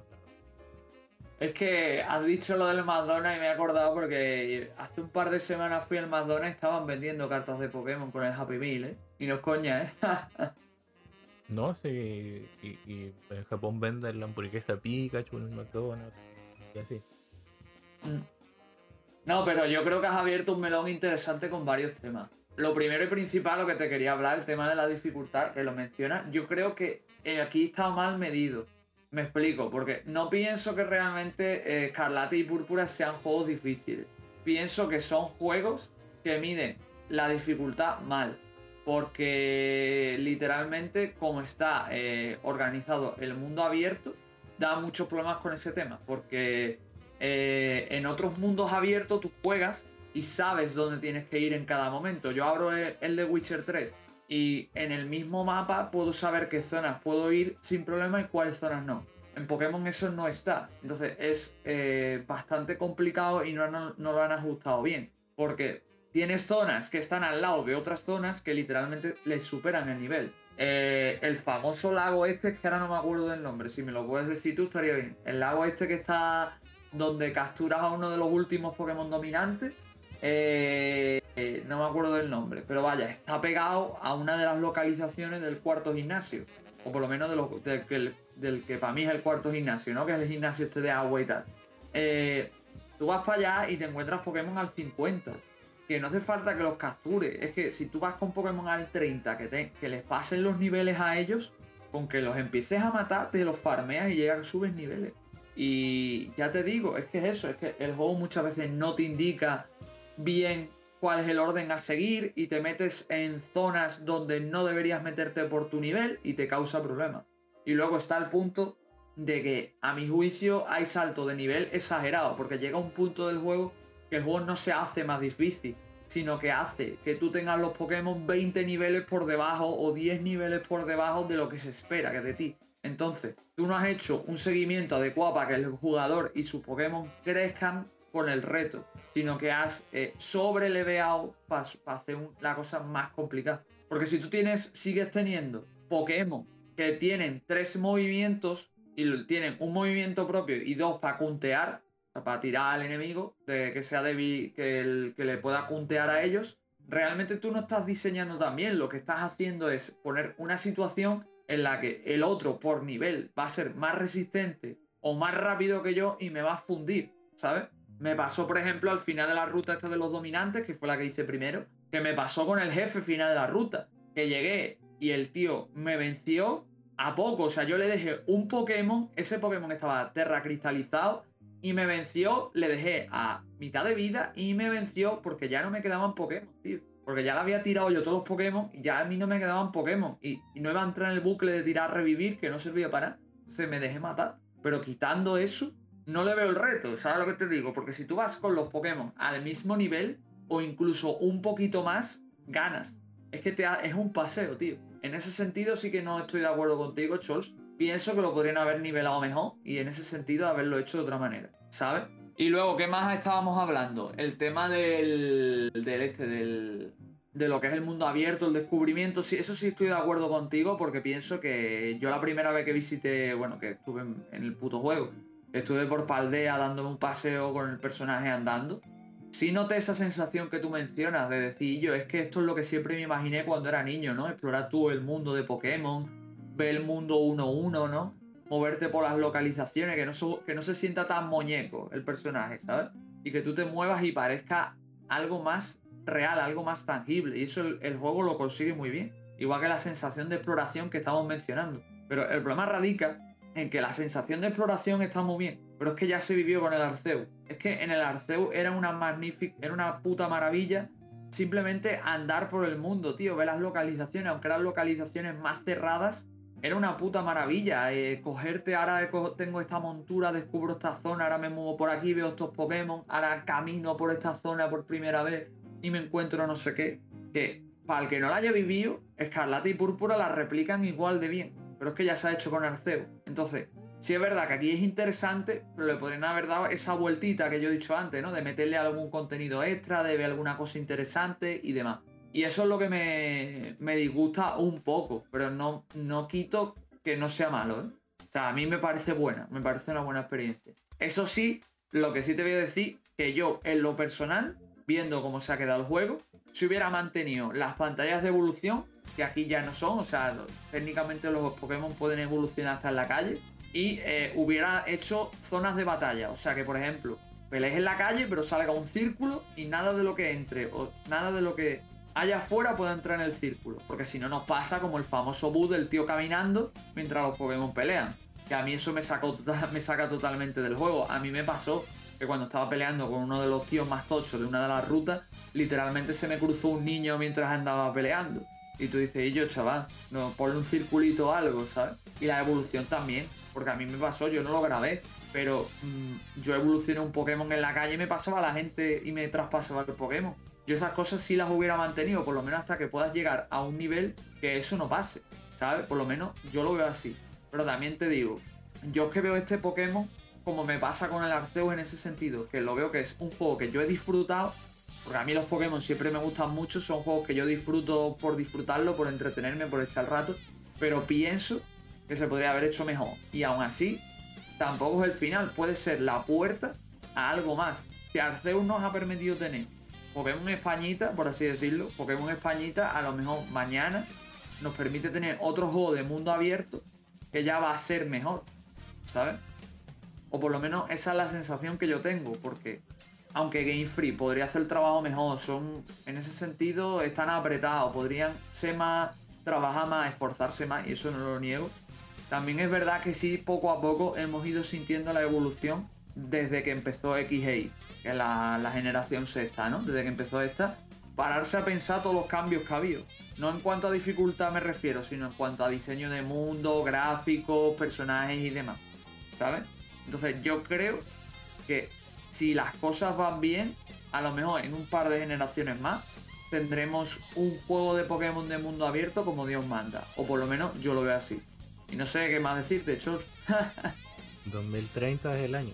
Speaker 1: Es que has dicho lo del McDonald's y me he acordado porque hace un par de semanas fui al McDonald's y estaban vendiendo cartas de Pokémon con el Happy Meal, ¿eh? Y no es coña, ¿eh?
Speaker 2: no, sí, y, en Japón venden la hamburguesa Pikachu en el McDonald's y así.
Speaker 1: Mm. No, pero yo creo que has abierto un melón interesante con varios temas. Lo primero y principal, lo que te quería hablar, el tema de la dificultad, que lo menciona, yo creo que eh, aquí está mal medido. Me explico, porque no pienso que realmente eh, Escarlata y Púrpura sean juegos difíciles. Pienso que son juegos que miden la dificultad mal. Porque literalmente, como está eh, organizado el mundo abierto, da muchos problemas con ese tema. Porque eh, en otros mundos abiertos tú juegas y sabes dónde tienes que ir en cada momento. Yo abro el, de Witcher 3 y en el mismo mapa puedo saber qué zonas puedo ir sin problema y cuáles zonas no. En Pokémon eso no está. Entonces es eh, bastante complicado y no, lo han ajustado bien. Porque tienes zonas que están al lado de otras zonas que literalmente les superan el nivel. Eh, el famoso lago este, que ahora no me acuerdo del nombre, si me lo puedes decir tú estaría bien. El lago este que está donde capturas a uno de los últimos Pokémon dominantes. Eh, no me acuerdo del nombre, pero vaya, está pegado a una de las localizaciones del cuarto gimnasio. O por lo menos del, que, del que para mí es el cuarto gimnasio, ¿no? Que es el gimnasio este de agua y tal. Eh, tú vas para allá y te encuentras Pokémon al 50. Que no hace falta que los captures. Es que si tú vas con Pokémon al 30, que, te, que les pasen los niveles a ellos, con que los empieces a matar, te los farmeas y llegas, subes niveles. Y ya te digo, es que es eso, es que el juego muchas veces no te indica bien cuál es el orden a seguir y te metes en zonas donde no deberías meterte por tu nivel y te causa problemas. Y luego está el punto de que a mi juicio hay salto de nivel exagerado, porque llega un punto del juego que el juego no se hace más difícil, sino que hace que tú tengas los Pokémon 20 niveles por debajo o 10 niveles por debajo de lo que se espera que de ti. Entonces, tú no has hecho un seguimiento adecuado para que el jugador y su Pokémon crezcan con el reto, sino que has eh, sobreleveado para hacer la cosa más complicada. Porque si tú tienes, sigues teniendo Pokémon que tienen tres movimientos y tienen un movimiento propio y dos para cuntear, para tirar al enemigo, de que sea débil, que, que le pueda cuntear a ellos, realmente tú no estás diseñando también. Lo que estás haciendo es poner una situación en la que el otro por nivel va a ser más resistente o más rápido que yo y me va a fundir, ¿sabes? Me pasó, por ejemplo, al final de la ruta esta de los dominantes, que fue la que hice primero, que me pasó con el jefe final de la ruta, que llegué y el tío me venció a poco, o sea, yo le dejé un Pokémon, ese Pokémon estaba terra cristalizado y me venció, le dejé a mitad de vida y me venció porque ya no me quedaban Pokémon, tío. Porque ya le había tirado yo todos los Pokémon y ya a mí no me quedaban Pokémon. Y, no iba a entrar en el bucle de tirar revivir, que no servía para nada. Entonces me dejé matar. Pero quitando eso, no le veo el reto. ¿Sabes lo que te digo? Porque si tú vas con los Pokémon al mismo nivel, o incluso un poquito más, ganas. Es que te es un paseo, tío. En ese sentido sí que no estoy de acuerdo contigo, Chols. Pienso que lo podrían haber nivelado mejor y en ese sentido haberlo hecho de otra manera, ¿sabes? Y luego, ¿qué más estábamos hablando? El tema del, del este, del, de lo que es el mundo abierto, el descubrimiento. Sí, eso sí estoy de acuerdo contigo porque pienso que yo la primera vez que visité, bueno, que estuve en, el puto juego, estuve por Paldea dándome un paseo con el personaje andando. Sí noté esa sensación que tú mencionas de decir yo, es que esto es lo que siempre me imaginé cuando era niño, ¿no? Explorar tú el mundo de Pokémon, ver el mundo 1-1, ¿no? moverte por las localizaciones, que no, que no se sienta tan muñeco el personaje, ¿sabes? Y que tú te muevas y parezca algo más real, algo más tangible. Y eso el, juego lo consigue muy bien. Igual que la sensación de exploración que estamos mencionando. Pero el problema radica en que la sensación de exploración está muy bien, pero es que ya se vivió con el Arceus. Es que en el Arceus era una era una puta maravilla simplemente andar por el mundo, tío, ver las localizaciones, aunque eran localizaciones más cerradas, era una puta maravilla. Eh, cogerte, ahora tengo esta montura, descubro esta zona, ahora me muevo por aquí, veo estos Pokémon, ahora camino por esta zona por primera vez y me encuentro no sé qué. Que para el que no la haya vivido, Escarlata y Púrpura la replican igual de bien. Pero es que ya se ha hecho con Arceo. Entonces, sí es verdad que aquí es interesante, pero le podrían haber dado esa vueltita que yo he dicho antes, ¿no? De meterle algún contenido extra, de ver alguna cosa interesante y demás. Y eso es lo que me, me disgusta un poco, pero no, no quito que no sea malo, ¿eh? O sea, a mí me parece buena, me parece una buena experiencia. Eso sí, lo que sí te voy a decir, que yo en lo personal, viendo cómo se ha quedado el juego, si hubiera mantenido las pantallas de evolución, que aquí ya no son, o sea, técnicamente los Pokémon pueden evolucionar hasta en la calle, y eh, hubiera hecho zonas de batalla, o sea que por ejemplo, pelees en la calle, pero salga un círculo y nada de lo que entre, o nada de lo que haya afuera pueda entrar en el círculo, porque si no nos pasa como el famoso bus del tío caminando mientras los Pokémon pelean, que a mí eso me, sacó, me saca totalmente del juego, a mí me pasó que cuando estaba peleando con uno de los tíos más tochos de una de las rutas, literalmente se me cruzó un niño mientras andaba peleando. Y tú dices, y yo, chaval, no, ponle un circulito o algo, ¿sabes? Y la evolución también, porque a mí me pasó, yo no lo grabé, pero mm, yo evolucioné un Pokémon en la calle y me pasaba a la gente y me traspasaba el Pokémon. Yo esas cosas sí las hubiera mantenido, por lo menos hasta que puedas llegar a un nivel que eso no pase, ¿sabes? Por lo menos yo lo veo así. Pero también te digo, yo es que veo este Pokémon como me pasa con el Arceus en ese sentido, que lo veo que es un juego que yo he disfrutado porque a mí los Pokémon siempre me gustan mucho, son juegos que yo disfruto por disfrutarlo, por entretenerme, por echar rato, pero pienso que se podría haber hecho mejor. Y aún así, tampoco es el final, puede ser la puerta a algo más. Que Arceus nos ha permitido tener Pokémon Españita, por así decirlo, Pokémon Españita, a lo mejor mañana nos permite tener otro juego de mundo abierto que ya va a ser mejor, ¿sabes? O por lo menos esa es la sensación que yo tengo, porque aunque Game Free podría hacer el trabajo mejor, son en ese sentido están apretados, podrían ser más, trabajar más, esforzarse más, y eso no lo niego. También es verdad que sí, poco a poco hemos ido sintiendo la evolución desde que empezó XA, que es la, generación sexta, ¿no? Desde que empezó esta, pararse a pensar todos los cambios que ha habido. No en cuanto a dificultad me refiero, sino en cuanto a diseño de mundo, gráficos, personajes y demás. ¿Sabes? Entonces yo creo que si las cosas van bien, a lo mejor en un par de generaciones más tendremos un juego de Pokémon de mundo abierto como Dios manda. O por lo menos yo lo veo así. Y no sé qué más decirte, Chos.
Speaker 2: 2030 es el año.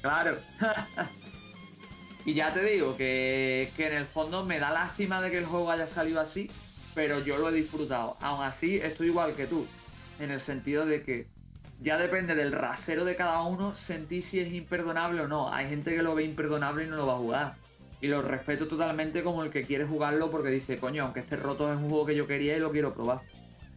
Speaker 1: Claro. y ya te digo que, que en el fondo me da lástima de que el juego haya salido así, pero yo lo he disfrutado. Aún así, estoy igual que tú. En el sentido de que ya depende del rasero de cada uno sentir si es imperdonable o no. Hay gente que lo ve imperdonable y no lo va a jugar. Y lo respeto totalmente como el que quiere jugarlo porque dice, coño, aunque esté roto es un juego que yo quería y lo quiero probar.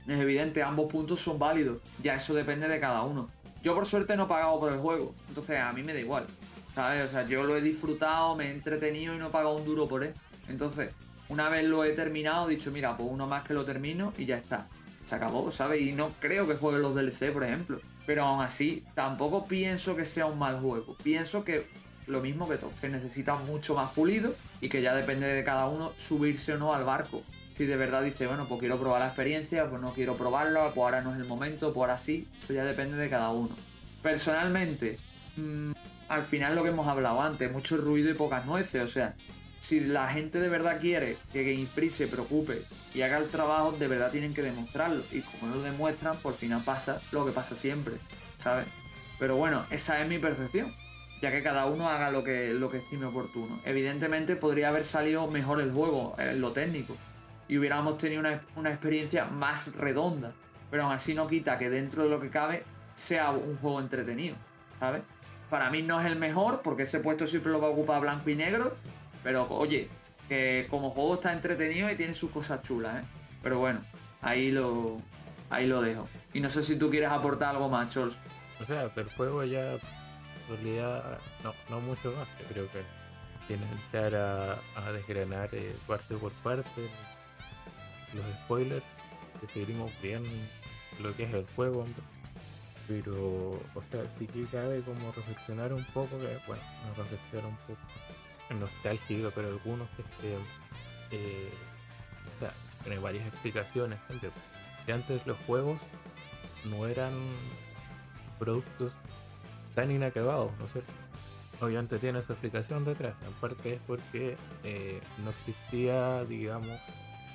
Speaker 1: Es evidente, ambos puntos son válidos. Ya eso depende de cada uno. Yo por suerte no he pagado por el juego, entonces a mí me da igual. ¿Sabes? O sea, yo lo he disfrutado, me he entretenido y no he pagado un duro por él. Entonces, una vez lo he terminado, he dicho, mira, pues uno más que lo termino y ya está se acabó, ¿sabes? Y no creo que juegue los DLC, por ejemplo. Pero aún así, tampoco pienso que sea un mal juego. Pienso que lo mismo que todo, que necesita mucho más pulido y que ya depende de cada uno subirse o no al barco. Si de verdad dice, bueno, pues quiero probar la experiencia, pues no quiero probarlo, pues ahora no es el momento, pues ahora sí, eso ya depende de cada uno. Personalmente, mm, al final lo que hemos hablado antes, mucho ruido y pocas nueces, o sea, si la gente de verdad quiere que Game Freak se preocupe y haga el trabajo, de verdad tienen que demostrarlo. Y como no lo demuestran, por final pasa lo que pasa siempre, ¿sabes? Pero bueno, esa es mi percepción, ya que cada uno haga lo que, lo que estime oportuno. Evidentemente podría haber salido mejor el juego, en lo técnico, y hubiéramos tenido una, una experiencia más redonda. Pero aún así no quita que dentro de lo que cabe sea un juego entretenido, ¿sabes? Para mí no es el mejor, porque ese puesto siempre lo va a ocupar blanco y negro, pero oye, que como juego está entretenido y tiene sus cosas chulas, ¿eh? Pero bueno, ahí lo, ahí lo dejo. Y no sé si tú quieres aportar algo más, Chols.
Speaker 2: O sea, del juego ya, en realidad, no, no mucho más. Creo que tiene que entrar a, a desgranar eh, parte por parte los spoilers, que seguimos bien lo que es el juego. Pero, o sea, sí que cabe como reflexionar un poco, que, bueno, no reflexionar un poco nostálgico, pero algunos que, eh, tiene varias explicaciones. Que antes los juegos no eran productos tan inacabados, ¿no es cierto? Obviamente tiene su explicación detrás. En parte es porque eh, no existía, digamos,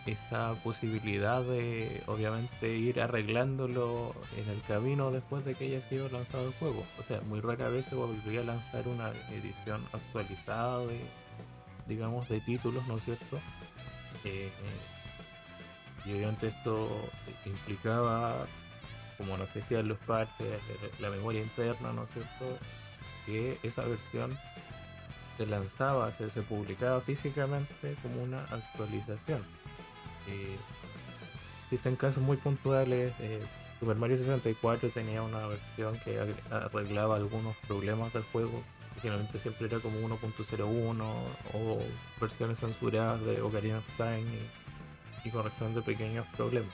Speaker 2: esa posibilidad de obviamente ir arreglándolo en el camino después de que haya sido lanzado el juego. O sea, muy rara vez se volvería a lanzar una edición actualizada de, digamos, de títulos, ¿no es cierto? Eh, y obviamente esto implicaba, como no existían los parches, la memoria interna, ¿no es cierto? Que esa versión se lanzaba, se publicaba físicamente como una actualización eh, existen casos muy puntuales. Eh, Super Mario 64 tenía una versión que arreglaba algunos problemas del juego. Generalmente siempre era como 1.01 o versiones censuradas de Ocarina of Time y, corrección de pequeños problemas.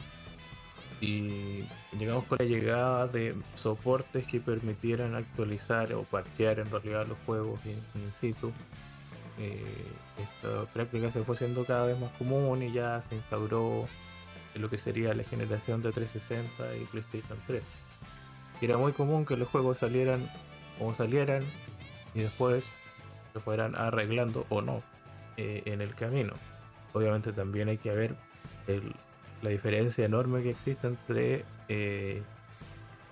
Speaker 2: Y llegamos con la llegada de soportes que permitieran actualizar o parchear en realidad los juegos in situ eh, esta práctica se fue haciendo cada vez más común y ya se instauró lo que sería la generación de 360 y PlayStation 3. era muy común que los juegos salieran como salieran y después se fueran arreglando o no eh, en el camino. Obviamente también hay que ver la diferencia enorme que existe entre eh,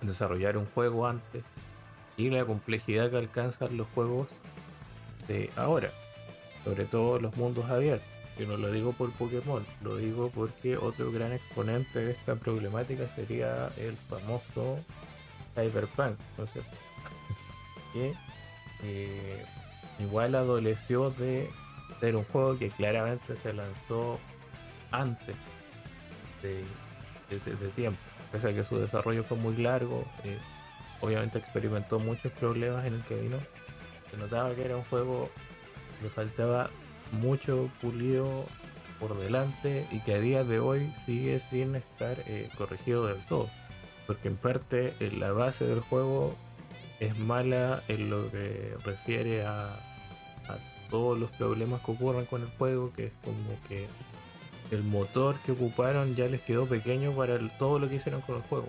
Speaker 2: desarrollar un juego antes y la complejidad que alcanzan los juegos de ahora sobre todo los mundos abiertos. Y no lo digo por Pokémon, lo digo porque otro gran exponente de esta problemática sería el famoso Cyberpunk, ¿no es cierto? que eh, igual adoleció de ser un juego que claramente se lanzó antes de, tiempo. Pese a que su desarrollo fue muy largo, eh, obviamente experimentó muchos problemas en el camino. Se notaba que era un juego le faltaba mucho pulido por delante y que a día de hoy sigue sin estar eh, corregido del todo. Porque en parte eh, la base del juego es mala en lo que refiere a, todos los problemas que ocurren con el juego, que es como que el motor que ocuparon ya les quedó pequeño para todo lo que hicieron con el juego.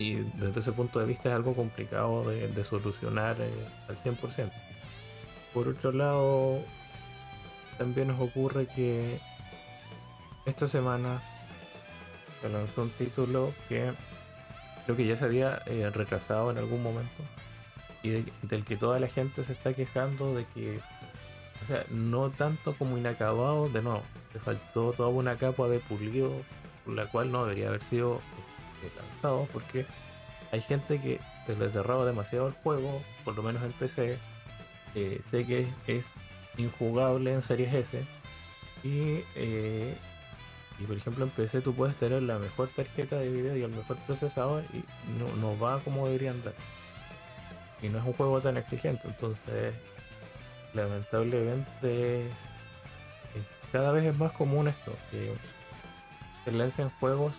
Speaker 2: Y desde ese punto de vista es algo complicado de, solucionar eh, al 100%. Por otro lado, también nos ocurre que esta semana se lanzó un título que creo que ya se había eh, retrasado en algún momento y del que toda la gente se está quejando de que, o sea, no tanto como inacabado, de no, le faltó toda una capa de pulido, por la cual no debería haber sido eh, lanzado, porque hay gente que se le cerraba demasiado el juego, por lo menos en PC, eh, sé que es injugable en Series S. Y, eh, y por ejemplo en PC tú puedes tener la mejor tarjeta de video y el mejor procesador y no, no va como debería andar. Y no es un juego tan exigente, entonces lamentablemente cada vez es más común esto, que se lancen juegos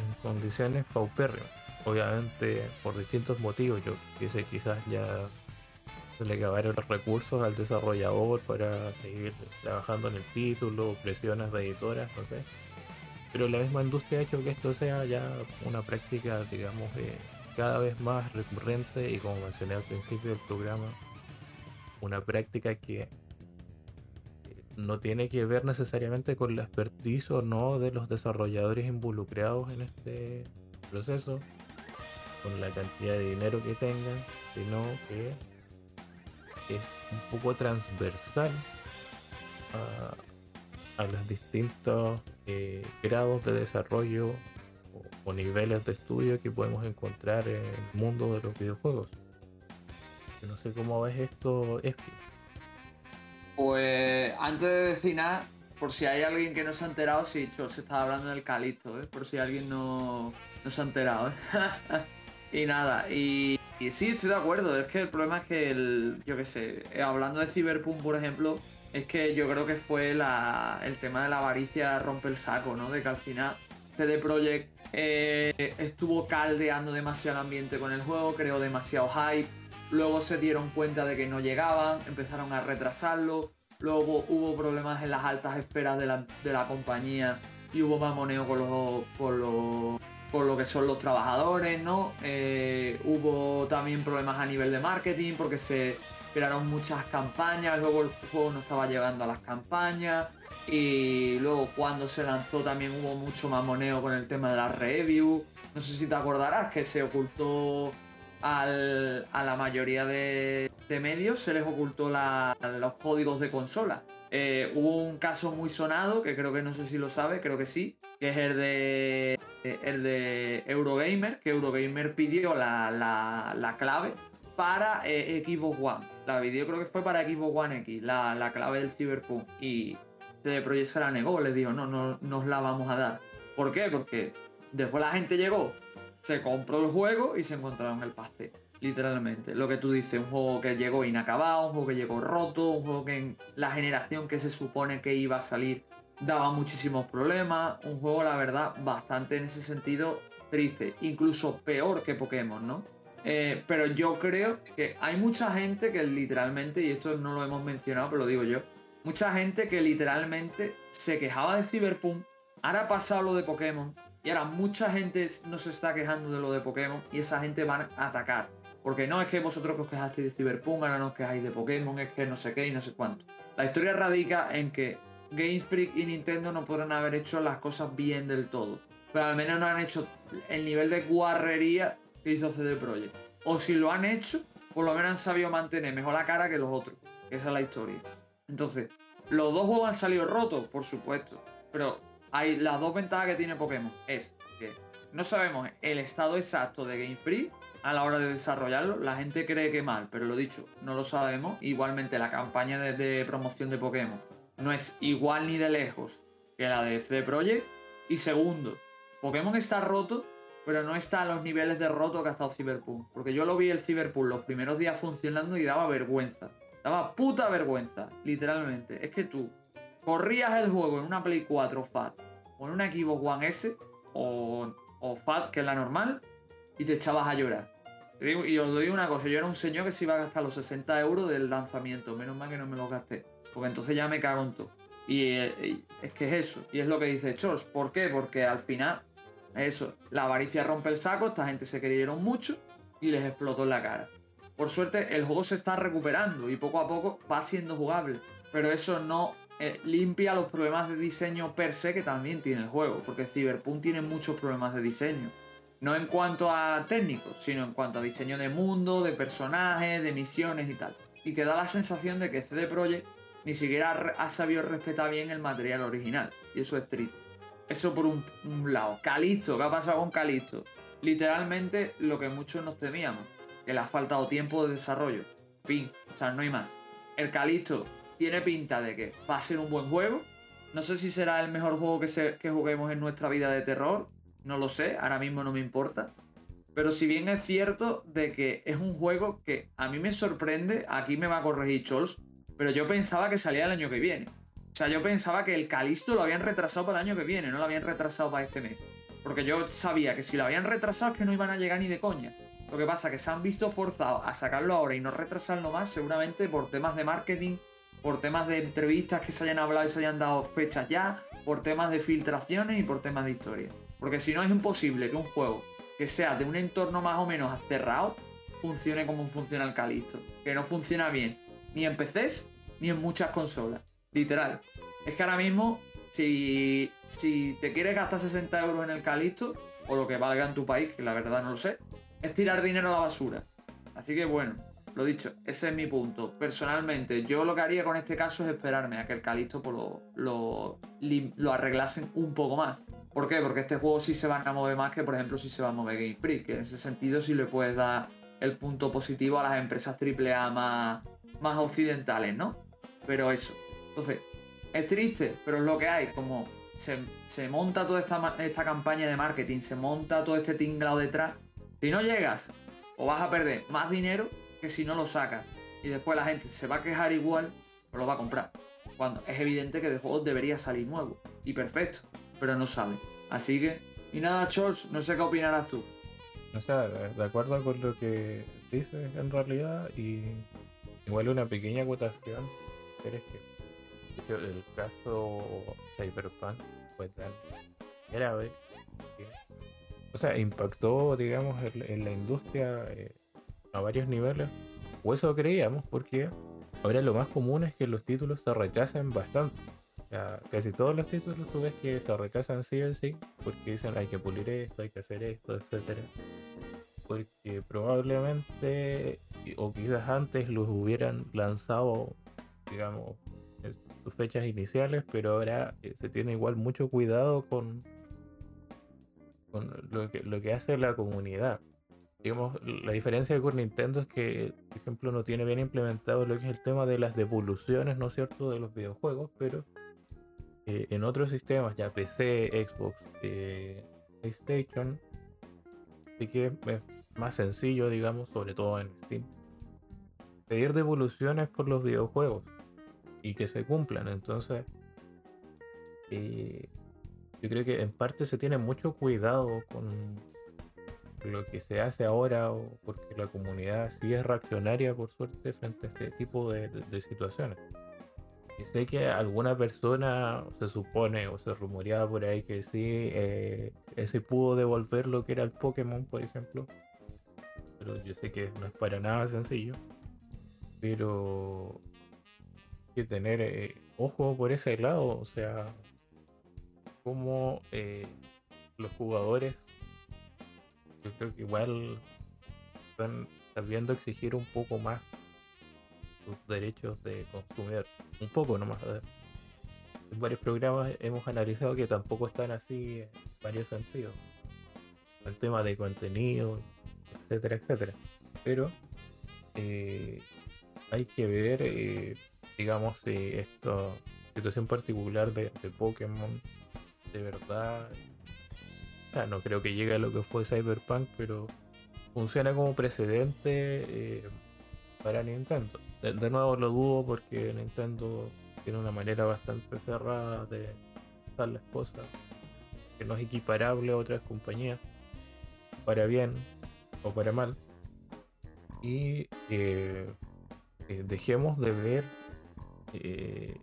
Speaker 2: en condiciones paupérrimas. Obviamente por distintos motivos, yo quizás ya se le acabaron los recursos al desarrollador para seguir trabajando en el título, presiones de editoras, no sé. Pero la misma industria ha hecho que esto sea ya una práctica, digamos, cada vez más recurrente y como mencioné al principio del programa, una práctica que eh, no tiene que ver necesariamente con la expertise o no de los desarrolladores involucrados en este proceso, con la cantidad de dinero que tengan, sino que es un poco transversal a, los distintos eh, grados de desarrollo o, niveles de estudio que podemos encontrar en el mundo de los videojuegos. no sé cómo ves esto, Espi.
Speaker 1: Pues antes de decir nada, por si hay alguien que no se ha enterado, sí, se estaba hablando del Calixto, ¿eh? por si alguien no, no se ha enterado. ¿eh? y nada, y y sí, estoy de acuerdo. Es que el problema es que, el, yo qué sé, eh, hablando de Cyberpunk, por ejemplo, es que yo creo que fue el tema de la avaricia rompe el saco, ¿no? De que al final CD Projekt eh, estuvo caldeando demasiado el ambiente con el juego, creó demasiado hype. Luego se dieron cuenta de que no llegaban, empezaron a retrasarlo. Luego hubo problemas en las altas esferas de la, compañía y hubo mamoneo con los, con con lo que son los trabajadores, ¿no? Eh, hubo también problemas a nivel de marketing porque se crearon muchas campañas, luego el juego no estaba llegando a las campañas y luego cuando se lanzó también hubo mucho mamoneo con el tema de la review. No sé si te acordarás que se ocultó a la mayoría de, medios, se les ocultó los códigos de consola. Eh, hubo un caso muy sonado, que creo que no sé si lo sabe, creo que sí, que es el de, el de Eurogamer, que Eurogamer pidió la, clave para eh, Xbox One. La video creo que fue para Xbox One X, la, clave del Cyberpunk. Y CD Projekt se la negó, les dijo, no, no nos la vamos a dar. ¿Por qué? Porque después la gente llegó, se compró el juego y se encontraron el pastel literalmente. Lo que tú dices, un juego que llegó inacabado, un juego que llegó roto, un juego que en la generación que se supone que iba a salir daba muchísimos problemas, un juego la verdad bastante en ese sentido triste, incluso peor que Pokémon, ¿no? Eh, pero yo creo que hay mucha gente que literalmente, y esto no lo hemos mencionado, pero lo digo yo, mucha gente que literalmente se quejaba de Cyberpunk, ahora ha pasado lo de Pokémon, y ahora mucha gente no se está quejando de lo de Pokémon, y esa gente va a atacar porque no es que vosotros os quejasteis de Cyberpunk, ahora no os quejáis de Pokémon, es que no sé qué y no sé cuánto. La historia radica en que Game Freak y Nintendo no podrán haber hecho las cosas bien del todo. Pero al menos no han hecho el nivel de guarrería que hizo CD Projekt. O si lo han hecho, por lo menos han sabido mantener mejor la cara que los otros. Esa es la historia. Entonces, los dos juegos han salido rotos, por supuesto. Pero hay las dos ventajas que tiene Pokémon. Es que no sabemos el estado exacto de Game Freak a la hora de desarrollarlo. La gente cree que mal, pero lo dicho, no lo sabemos. Igualmente la campaña de, promoción de Pokémon no es igual ni de lejos que la de CD Projekt. Y segundo, Pokémon está roto, pero no está a los niveles de roto que ha estado Cyberpunk. Porque yo lo vi el Cyberpunk los primeros días funcionando y daba vergüenza. Daba puta vergüenza, literalmente. Es que tú corrías el juego en una Play 4 FAT o en una Xbox One S o, o FAT, que es la normal, y te echabas a llorar. Y os doy una cosa, yo era un señor que se iba a gastar los 60 euros del lanzamiento, menos mal que no me los gasté, porque entonces ya me cago en todo. Y, eh, es que es eso, y es lo que dice Chos. ¿Por qué? Porque al final, eso, la avaricia rompe el saco, esta gente se creyeron mucho y les explotó en la cara. Por suerte, el juego se está recuperando y poco a poco va siendo jugable, pero eso no eh, limpia los problemas de diseño per se que también tiene el juego, porque Cyberpunk tiene muchos problemas de diseño no en cuanto a técnicos, sino en cuanto a diseño de mundo, de personajes, de misiones y tal. Y te da la sensación de que CD Projekt ni siquiera ha sabido respetar bien el material original. Y eso es triste. Eso por un, lado. Calisto, ¿qué ha pasado con Calisto? Literalmente lo que muchos nos temíamos, que le ha faltado tiempo de desarrollo. Fin, o sea, no hay más. El Calisto tiene pinta de que va a ser un buen juego. No sé si será el mejor juego que, que juguemos en nuestra vida de terror, no lo sé, ahora mismo no me importa. Pero si bien es cierto de que es un juego que a mí me sorprende, aquí me va a corregir Chols, pero yo pensaba que salía el año que viene. O sea, yo pensaba que el Calisto lo habían retrasado para el año que viene, no lo habían retrasado para este mes. Porque yo sabía que si lo habían retrasado es que no iban a llegar ni de coña. Lo que pasa es que se han visto forzados a sacarlo ahora y no retrasarlo más, seguramente por temas de marketing, por temas de entrevistas que se hayan hablado y se hayan dado fechas ya, por temas de filtraciones y por temas de historia. Porque si no es imposible que un juego que sea de un entorno más o menos cerrado funcione como funciona el Calisto. Que no funciona bien ni en PCs ni en muchas consolas. Literal. Es que ahora mismo, si, si te quieres gastar 60 euros en el Calisto, o lo que valga en tu país, que la verdad no lo sé, es tirar dinero a la basura. Así que bueno, lo dicho, ese es mi punto. Personalmente, yo lo que haría con este caso es esperarme a que el Calisto pues, lo, lo, lo arreglasen un poco más. ¿Por qué? Porque este juego sí se va a mover más que, por ejemplo, si se va a mover Game Freak. Que en ese sentido sí le puedes dar el punto positivo a las empresas AAA más, más occidentales, ¿no? Pero eso. Entonces, es triste, pero es lo que hay. Como se, monta toda esta, esta campaña de marketing, se monta todo este tinglado detrás. Si no llegas, o vas a perder más dinero que si no lo sacas. Y después la gente se va a quejar igual, pero lo va a comprar. Cuando es evidente que el juego debería salir nuevo y perfecto pero no sabe. Así que, y nada, Chols, no sé qué opinarás tú.
Speaker 2: O sea, de acuerdo con lo que dices en realidad, y igual una pequeña acotación, es que el caso Cyberpunk fue tan grave que, o sea, impactó, digamos, en, la industria eh, a varios niveles, o eso creíamos, porque ahora lo más común es que los títulos se rechacen bastante casi todos los títulos tú ves que se rechazan sí o sí, porque dicen hay que pulir esto, hay que hacer esto, etcétera. Porque probablemente, o quizás antes los hubieran lanzado, digamos, en sus fechas iniciales, pero ahora eh, se tiene igual mucho cuidado con, lo, que, lo que hace la comunidad digamos, la diferencia con Nintendo es que, por ejemplo, no tiene bien implementado lo que es el tema de las devoluciones, ¿no es cierto?, de los videojuegos, pero eh, en otros sistemas, ya PC, Xbox, eh, PlayStation, sí que es más sencillo, digamos, sobre todo en Steam, pedir devoluciones por los videojuegos y que se cumplan. Entonces, eh, yo creo que en parte se tiene mucho cuidado con lo que se hace ahora, porque la comunidad sí es reaccionaria, por suerte, frente a este tipo de situaciones. Y sé que alguna persona se supone o se rumoreaba por ahí que sí, eh, ese pudo devolver lo que era el Pokémon, por ejemplo. Pero yo sé que no es para nada sencillo. Pero hay que tener eh, ojo por ese lado, o sea, como eh, los jugadores, yo creo que igual están sabiendo exigir un poco más sus derechos de consumidor. Un poco nomás. En varios programas hemos analizado que tampoco están así en varios sentidos. El tema de contenido, etcétera, etcétera. Pero eh, hay que ver, eh, digamos, si esta situación particular de, Pokémon de verdad. no creo que llegue a lo que fue Cyberpunk, pero funciona como precedente eh, para Nintendo de, nuevo lo dudo porque Nintendo tiene una manera bastante cerrada de usar las cosas que no es equiparable a otras compañías para bien o para mal y eh, eh, dejemos de ver eh,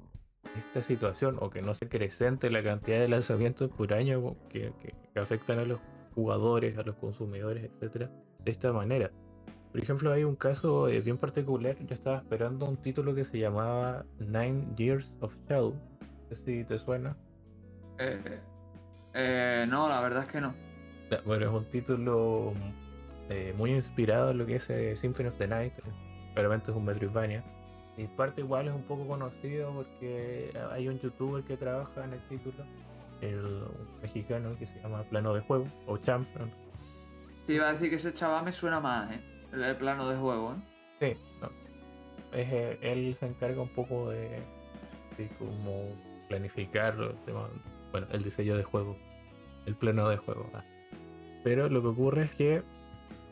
Speaker 2: esta situación o que no se acrecente la cantidad de lanzamientos por año que, que afectan a los jugadores, a los consumidores, etcétera, de esta manera. Por ejemplo, hay un caso eh, bien particular. Yo estaba esperando un título que se llamaba Nine Years of Shadow. No sé si te suena.
Speaker 1: Eh, eh, no, la verdad es que no.
Speaker 2: Bueno, es un título muy inspirado en lo que es Symphony of the Night. Realmente es un Metroidvania. Y parte igual es un poco conocido porque hay un youtuber que trabaja en el título, el mexicano que se llama Plano de Juego, o Champ.
Speaker 1: Sí, iba a decir que ese chaval me suena más, ¿eh? El plano de juego,
Speaker 2: ¿eh? Sí, eh, él se encarga un poco de, de cómo planificar bueno, el diseño de juego, el plano de juego. Pero lo que ocurre es que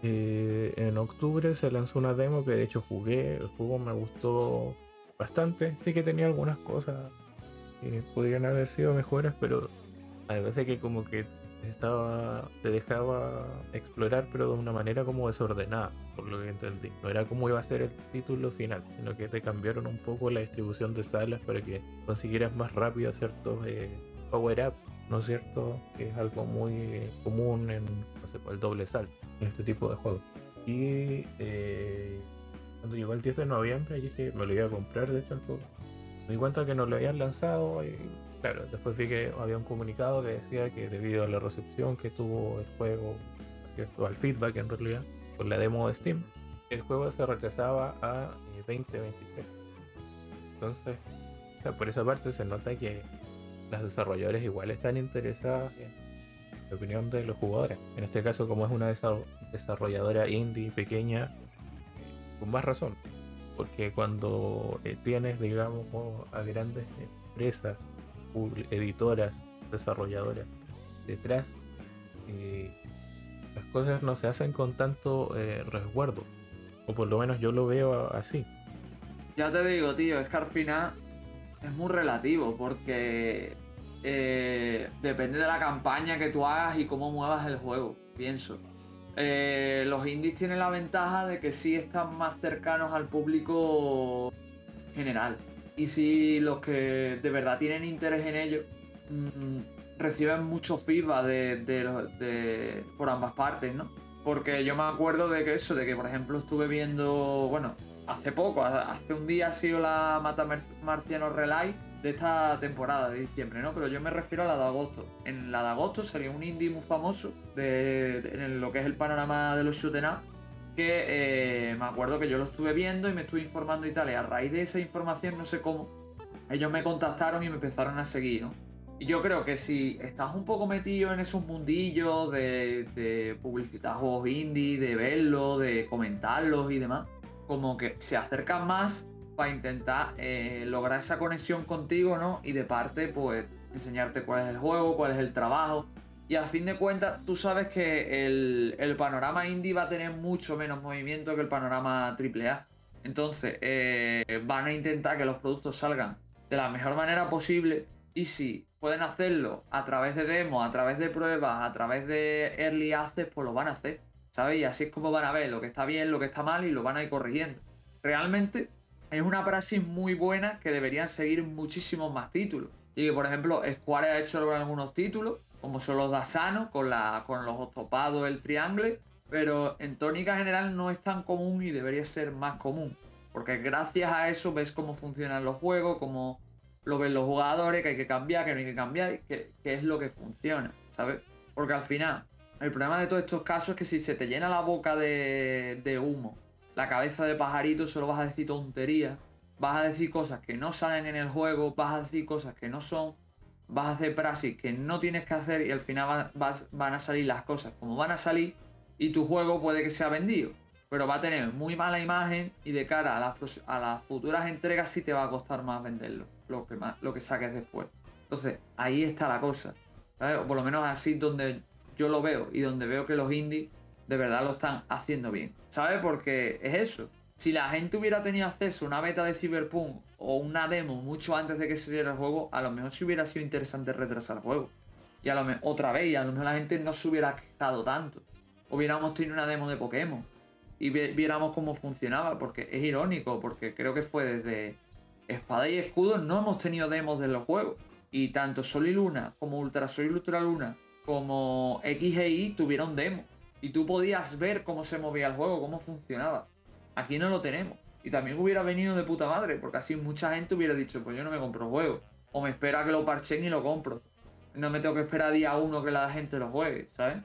Speaker 2: eh, en octubre se lanzó una demo que de hecho jugué, el juego me gustó bastante, sí que tenía algunas cosas que podrían haber sido mejores, pero a veces que como que estaba te dejaba explorar pero de una manera como desordenada por lo que entendí. No era como iba a ser el título final sino que te cambiaron un poco la distribución de salas para que consiguieras más rápido ciertos eh, power ups no es cierto que es algo muy común en no sé el doble sal en este tipo de juegos. Y eh, cuando llegó el 10 de noviembre dije me lo iba a comprar de hecho el juego. Me di cuenta que no lo habían lanzado y Claro, después vi que había un comunicado que decía que debido a la recepción que tuvo el juego, al feedback en realidad, con la demo de Steam, el juego se retrasaba a 2023. Eh, Entonces, por esa parte se nota que las desarrolladores igual están interesadas en la opinión de los jugadores. En este caso, como es una desarrolladora indie pequeña, con más razón. Porque cuando eh, tienes, digamos, a grandes empresas editoras, desarrolladoras detrás, eh, las cosas no se hacen con tanto eh, resguardo. O por lo menos yo lo veo así.
Speaker 1: Ya te digo, tío, es que al final es muy relativo porque eh, depende de la campaña que tú hagas y cómo muevas el juego, pienso. Eh, los indies tienen la ventaja de que sí están más cercanos al público general. Y si los que de verdad tienen interés en ello mm, reciben mucho feedback de, por ambas partes, ¿no? Porque yo me acuerdo de que eso, de que por ejemplo estuve viendo, bueno, hace poco, hace un día ha sido la Mata Marciano Relay de esta temporada de diciembre, ¿no? Pero yo me refiero a la de agosto. En la de agosto salió un indie muy famoso de, en lo que es el panorama de los shoot'em up que eh, me acuerdo que yo lo estuve viendo y me estuve informando y tal, y a raíz de esa información, no sé cómo, ellos me contactaron y me empezaron a seguir, ¿no? Y yo creo que si estás un poco metido en esos mundillos de, de publicitar juegos indie, de verlos, de comentarlos y demás, como que se acercan más para intentar eh, lograr esa conexión contigo, ¿no? Y de parte, pues, enseñarte cuál es el juego, cuál es el trabajo. Y a fin de cuentas, tú sabes que el, panorama indie va a tener mucho menos movimiento que el panorama AAA. Entonces, eh, van a intentar que los productos salgan de la mejor manera posible. Y si pueden hacerlo a través de demos, a través de pruebas, a través de early access, pues lo van a hacer. ¿Sabes? Y así es como van a ver lo que está bien, lo que está mal y lo van a ir corrigiendo. Realmente, es una praxis muy buena que deberían seguir muchísimos más títulos. Y que, por ejemplo, Square ha hecho algunos títulos, como son los de Asano, con, la, con los topados, el triángulo, pero en tónica general no es tan común y debería ser más común. Porque gracias a eso ves cómo funcionan los juegos, cómo lo ven los jugadores, que hay que cambiar, que no hay que cambiar, que, que es lo que funciona, ¿sabes? Porque al final, el problema de todos estos casos es que si se te llena la boca de, de humo la cabeza de pajarito solo vas a decir tonterías, vas a decir cosas que no salen en el juego, vas a decir cosas que no son, vas a hacer praxis que no tienes que hacer y al final van, a salir las cosas como van a salir y tu juego puede que sea vendido, pero va a tener muy mala imagen y de cara a las, a las futuras entregas sí te va a costar más venderlo, lo que, saques después. Entonces, ahí está la cosa, O por lo menos así donde yo lo veo y donde veo que los indies de verdad lo están haciendo bien. ¿Sabes? Porque es eso. Si la gente hubiera tenido acceso a una beta de Cyberpunk o una demo mucho antes de que saliera el juego, a lo mejor sí hubiera sido interesante retrasar el juego. Y a lo mejor otra vez, y a lo mejor la gente no se hubiera quejado tanto. Hubiéramos tenido una demo de Pokémon y viéramos cómo funcionaba, porque es irónico, porque creo que fue desde Espada y Escudo no hemos tenido demos de los juegos. Y tanto Sol y Luna como Ultra Sol y Ultra Luna como X e Y tuvieron demos y tú podías ver cómo se movía el juego, cómo funcionaba. Aquí no lo tenemos. Y también hubiera venido de puta madre, porque así mucha gente hubiera dicho, pues yo no me compro el juego. O me espera que lo parchen y lo compro. No me tengo que esperar día uno que la gente lo juegue, ¿sabes?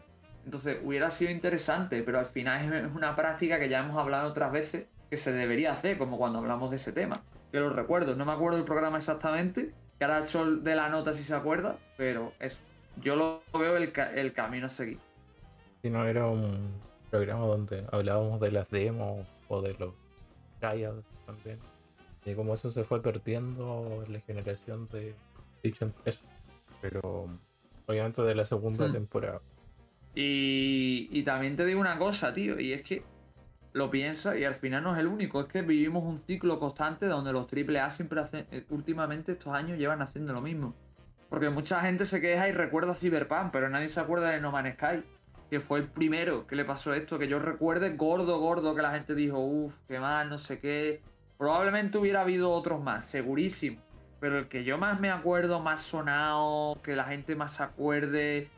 Speaker 1: Entonces hubiera sido interesante, pero al final es una práctica que ya hemos hablado otras veces que se debería hacer, como cuando hablamos de ese tema. Que lo recuerdo, no me acuerdo del programa exactamente, que ahora hecho de la nota si se acuerda, pero eso. Yo lo veo el, el camino a seguir
Speaker 2: si no era un programa donde hablábamos de las demos o de los trials también. Y como eso se fue perdiendo en la generación de dicho empresa. Pero obviamente de la segunda hmm. temporada.
Speaker 1: Y, y también te digo una cosa, tío, y es que lo piensa y al final no es el único, es que vivimos un ciclo constante donde los AAA siempre hacen, eh, últimamente estos años llevan haciendo lo mismo. Porque mucha gente se queja y recuerda Cyberpunk, pero nadie se acuerda de No Man's Sky que fue el primero que le pasó esto, que yo recuerde gordo, gordo, que la gente dijo, uff, qué mal, no sé qué. Probablemente hubiera habido otros más, segurísimo. Pero el que yo más me acuerdo, más sonado, que la gente más acuerde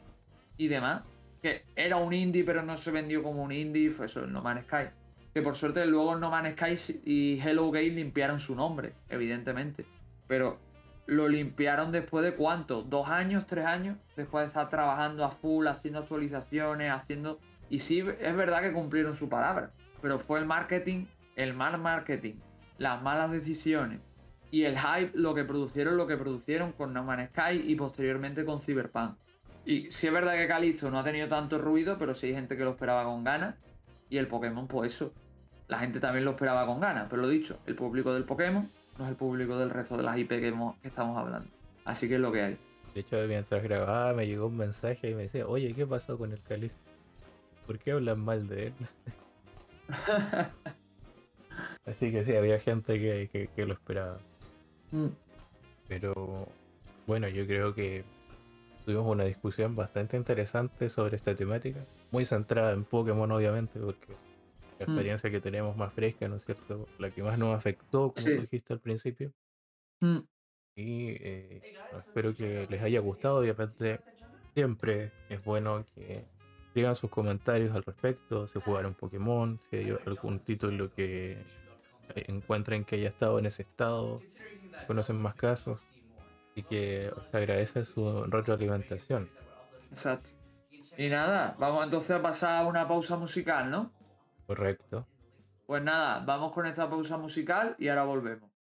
Speaker 1: y demás, que era un indie pero no se vendió como un indie, fue eso, el No Man's Sky. Que por suerte luego No Man's Sky y Hello Game limpiaron su nombre, evidentemente. Pero lo limpiaron después de cuánto, dos años, tres años, después de estar trabajando a full, haciendo actualizaciones, haciendo... Y sí, es verdad que cumplieron su palabra, pero fue el marketing, el mal marketing, las malas decisiones y el hype lo que producieron, lo que producieron con No Man's Sky y posteriormente con Cyberpunk. Y sí es verdad que Calisto no ha tenido tanto ruido, pero sí hay gente que lo esperaba con ganas. Y el Pokémon, pues eso. La gente también lo esperaba con ganas, pero lo dicho, el público del Pokémon no es el público del resto de las IP que, estamos hablando. Así que es lo que hay.
Speaker 2: De hecho, mientras grababa me llegó un mensaje y me decía, oye, ¿qué pasó con el Calisto? ¿Por qué hablan mal de él? Así que sí, había gente que, lo esperaba. Mm. Pero Bueno, yo creo que tuvimos una discusión bastante interesante sobre esta temática, muy centrada en Pokémon obviamente, porque la
Speaker 3: Hmm.
Speaker 2: experiencia que tenemos más fresca, ¿no es cierto? La que más nos afectó, como
Speaker 3: Sí.
Speaker 2: tú dijiste al principio.
Speaker 3: Mm,
Speaker 2: Y eh, espero que les haya gustado. Obviamente, siempre es bueno que escriban sus comentarios al respecto. Si jugaron Pokémon, si hay algún título que encuentren que haya estado en ese estado, conocen más casos y que se agradece su retroalimentación.
Speaker 3: exacto. Y nada, vamos entonces a pasar a una pausa musical, ¿no?
Speaker 2: Correcto.
Speaker 3: Pues nada, vamos con esta pausa musical y ahora volvemos.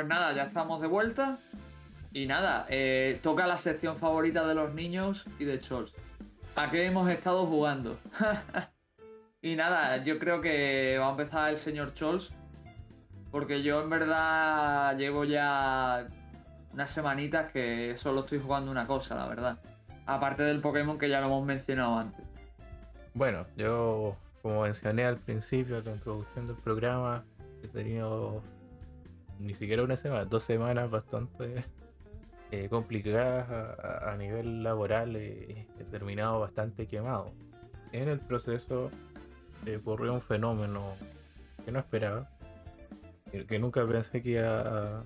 Speaker 3: Pues nada, ya estamos de vuelta. Y nada, eh, toca la sección favorita de los niños y de Chols. ¿A qué hemos estado jugando? y nada, yo creo que va a empezar el señor Chols. Porque yo en verdad llevo ya unas semanitas que solo estoy jugando una cosa, la verdad. Aparte del Pokémon que ya lo hemos mencionado antes.
Speaker 2: Bueno, yo, como mencioné al principio de la introducción del programa, he tenido ni siquiera una semana, dos semanas bastante eh, complicadas a, nivel laboral. eh, he terminado bastante quemado. En el proceso eh, ocurrió un fenómeno que no esperaba, que, nunca pensé que iba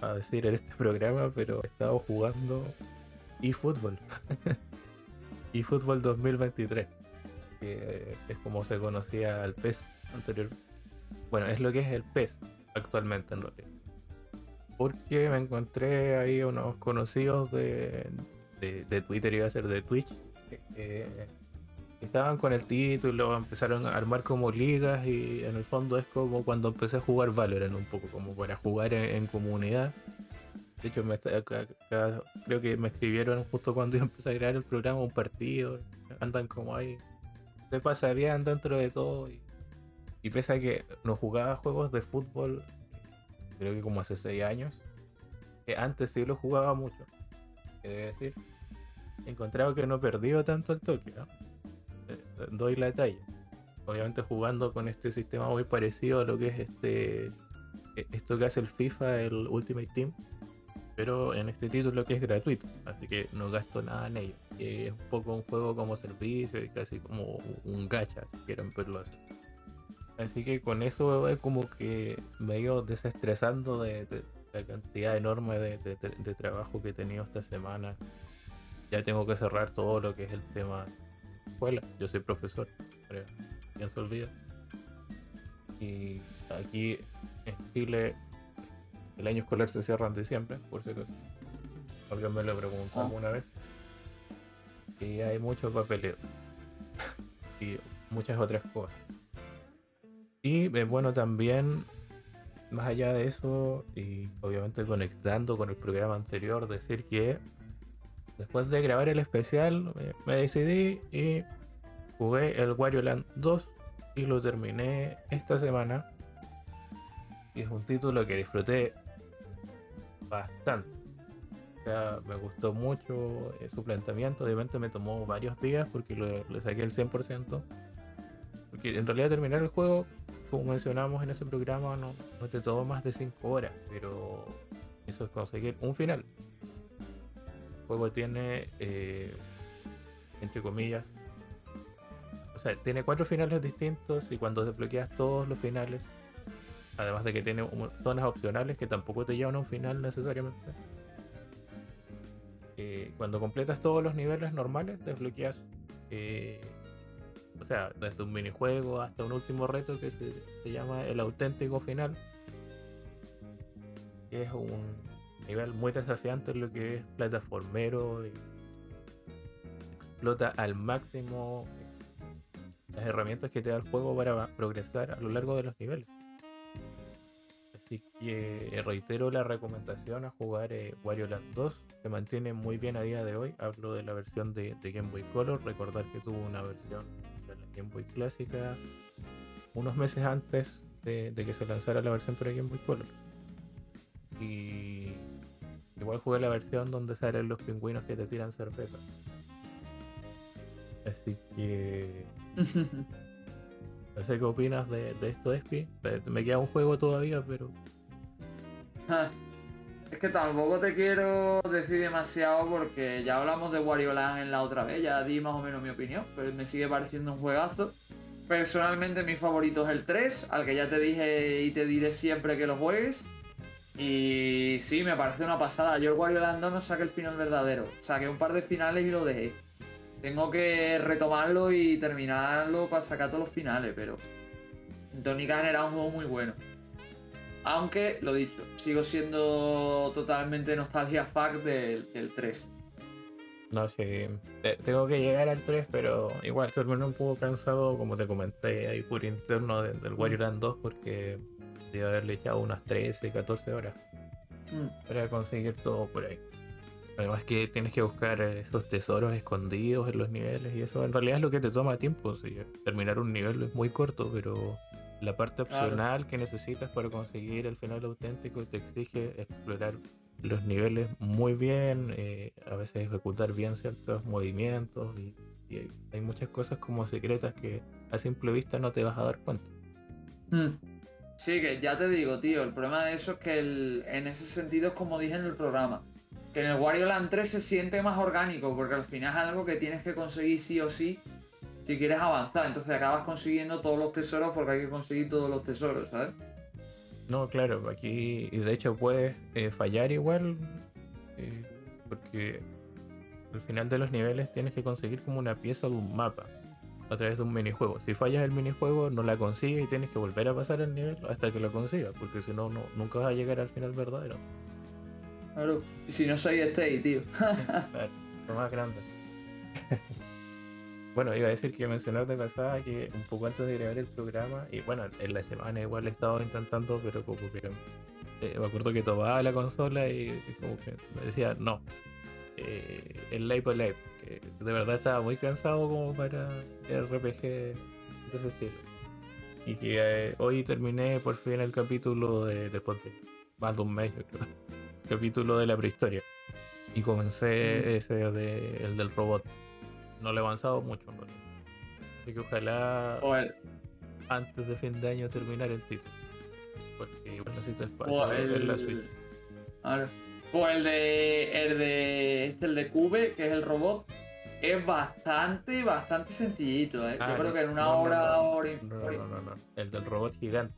Speaker 2: a decir en este programa, pero he estado jugando eFootball. eFootball 2023 que es como se conocía al PES anterior. Bueno, es lo que es el PES actualmente en realidad. Porque me encontré ahí unos conocidos de, de, Twitter, iba a ser de Twitch, estaban con el título, empezaron a armar como ligas y en el fondo es como cuando empecé a jugar Valorant un poco, como para jugar en, comunidad. De hecho, me creo que me escribieron justo cuando yo empecé a grabar el programa un partido. Andan como ahí se pasa bien dentro de todo. Y, y pese a que no jugaba juegos de fútbol, creo que como hace 6 años, que antes sí lo jugaba mucho. Que debe decir, he que no he perdido tanto el toque, ¿no? Eh, Doy la talla. Obviamente jugando con este sistema muy parecido a lo que es este eh, esto que hace el FIFA, el Ultimate Team, pero en este título que es gratuito, así que no gasto nada en ello. Es un poco un juego como servicio casi como un gacha, si quieren verlo así. Así que con eso es como que me he ido desestresando de, de la cantidad enorme de, de- de- de trabajo que he tenido esta semana. Ya tengo que cerrar todo lo que es el tema escuela. Yo soy profesor, pero bien se olvida. Y aquí en Chile el año escolar se cierra en diciembre, por si acaso. Alguien me lo preguntó
Speaker 3: Ah.
Speaker 2: alguna vez. Y hay mucho papeleo. y muchas otras cosas. Y eh, bueno, también, más allá de eso, y obviamente conectando con el programa anterior, decir que después de grabar el especial, eh, me decidí y jugué el Wario Land 2 y lo terminé esta semana. Y es un título que disfruté bastante. Me gustó mucho eh, su planteamiento. Obviamente me tomó varios días porque le saqué el 100%. Porque en realidad terminar el juego, como mencionamos en ese programa, no, no te tomó más de 5 horas. Pero eso es conseguir un final. El juego tiene, eh, entre comillas, o sea, tiene cuatro finales distintos y cuando desbloqueas todos los finales, además de que tiene zonas opcionales que tampoco te llevan a un final necesariamente. Eh, cuando completas todos los niveles normales, desbloqueas, eh, o sea, desde un minijuego hasta un último reto que se, se llama el auténtico final es un nivel muy desafiante en lo que es plataformero y explota al máximo las herramientas que te da el juego para progresar a lo largo de los niveles. Así que eh, reitero la recomendación a jugar eh, Wario Land 2. Se mantiene muy bien a día de hoy. Hablo de la versión de, Game Boy Color. Recordar que tuvo una versión de Game Boy clásica unos meses antes de, de que se lanzara la versión para Game Boy Color. Y igual jugué la versión donde salen los pingüinos que te tiran cerveza. Así que. no sé qué opinas de, esto, Espi. Me queda un juego todavía, pero.
Speaker 1: Es que tampoco te quiero decir demasiado porque ya hablamos de Wario Land en la otra vez, ya di más o menos mi opinión, pero me sigue pareciendo un juegazo. Personalmente mi favorito es el 3, al que ya te dije y te diré siempre que lo juegues. Y sí, me parece una pasada. Yo el Wario Land 2 no saqué el final verdadero. Saqué un par de finales y lo dejé. Tengo que retomarlo y terminarlo para sacar todos los finales, pero Tony era un juego muy bueno. Aunque, lo dicho, sigo siendo totalmente nostalgia fuck del, 3.
Speaker 2: No, sé, tengo que llegar al 3, pero igual terminé un poco cansado, como te comenté ahí por interno del Wario Land 2, porque Debe haberle echado unas 13, 14 horas mm. para conseguir todo por ahí. Además que tienes que buscar esos tesoros escondidos en los niveles y eso en realidad es lo que te toma tiempo. terminar un nivel es muy corto, pero la parte opcional que necesitas para conseguir el final auténtico te exige explorar los niveles muy bien, eh, a veces ejecutar bien ciertos movimientos y, hay, muchas cosas como secretas que a simple vista no te vas a dar cuenta.
Speaker 1: Mm. Sí, que ya te digo, tío, el problema de eso es que en ese sentido es como dije en el programa, que en el Wario Land 3 se siente más orgánico, porque al final es algo que tienes que conseguir sí o sí si quieres avanzar, entonces acabas consiguiendo todos los tesoros porque hay que conseguir todos los tesoros, ¿sabes?
Speaker 2: No, claro, aquí, y de hecho puedes eh, fallar igual, eh, porque al final de los niveles tienes que conseguir como una pieza de un mapa a través de un minijuego. Si fallas el minijuego, no la consigues y tienes que volver a pasar el nivel hasta que lo consigas, porque si no, nunca vas a llegar al final verdadero.
Speaker 1: Claro, y si no soy este, tío.
Speaker 2: claro, lo más grande. bueno, iba a decir que mencionar de pasada que un poco antes de grabar el programa, y bueno, en la semana igual he estado intentando, pero como que eh, me acuerdo que tomaba la consola y, como que me decía, no, eh, el Live Live que de verdad estaba muy cansado como para el RPG de ese estilo. Y que eh, hoy terminé por fin el capítulo de, después de más de un mes, creo. capítulo de la prehistoria. Y comencé mm. ese de, el del robot. No le he avanzado mucho, Así que ojalá antes de fin de año terminar el título. Porque igual necesito espacio en la Switch.
Speaker 1: Pues el de. El de. Este, el de Cube, que es el robot, es bastante, bastante sencillito, ¿eh? Yo ah, creo que en una hora, hora
Speaker 2: y. No, no, no, no, El del robot gigante.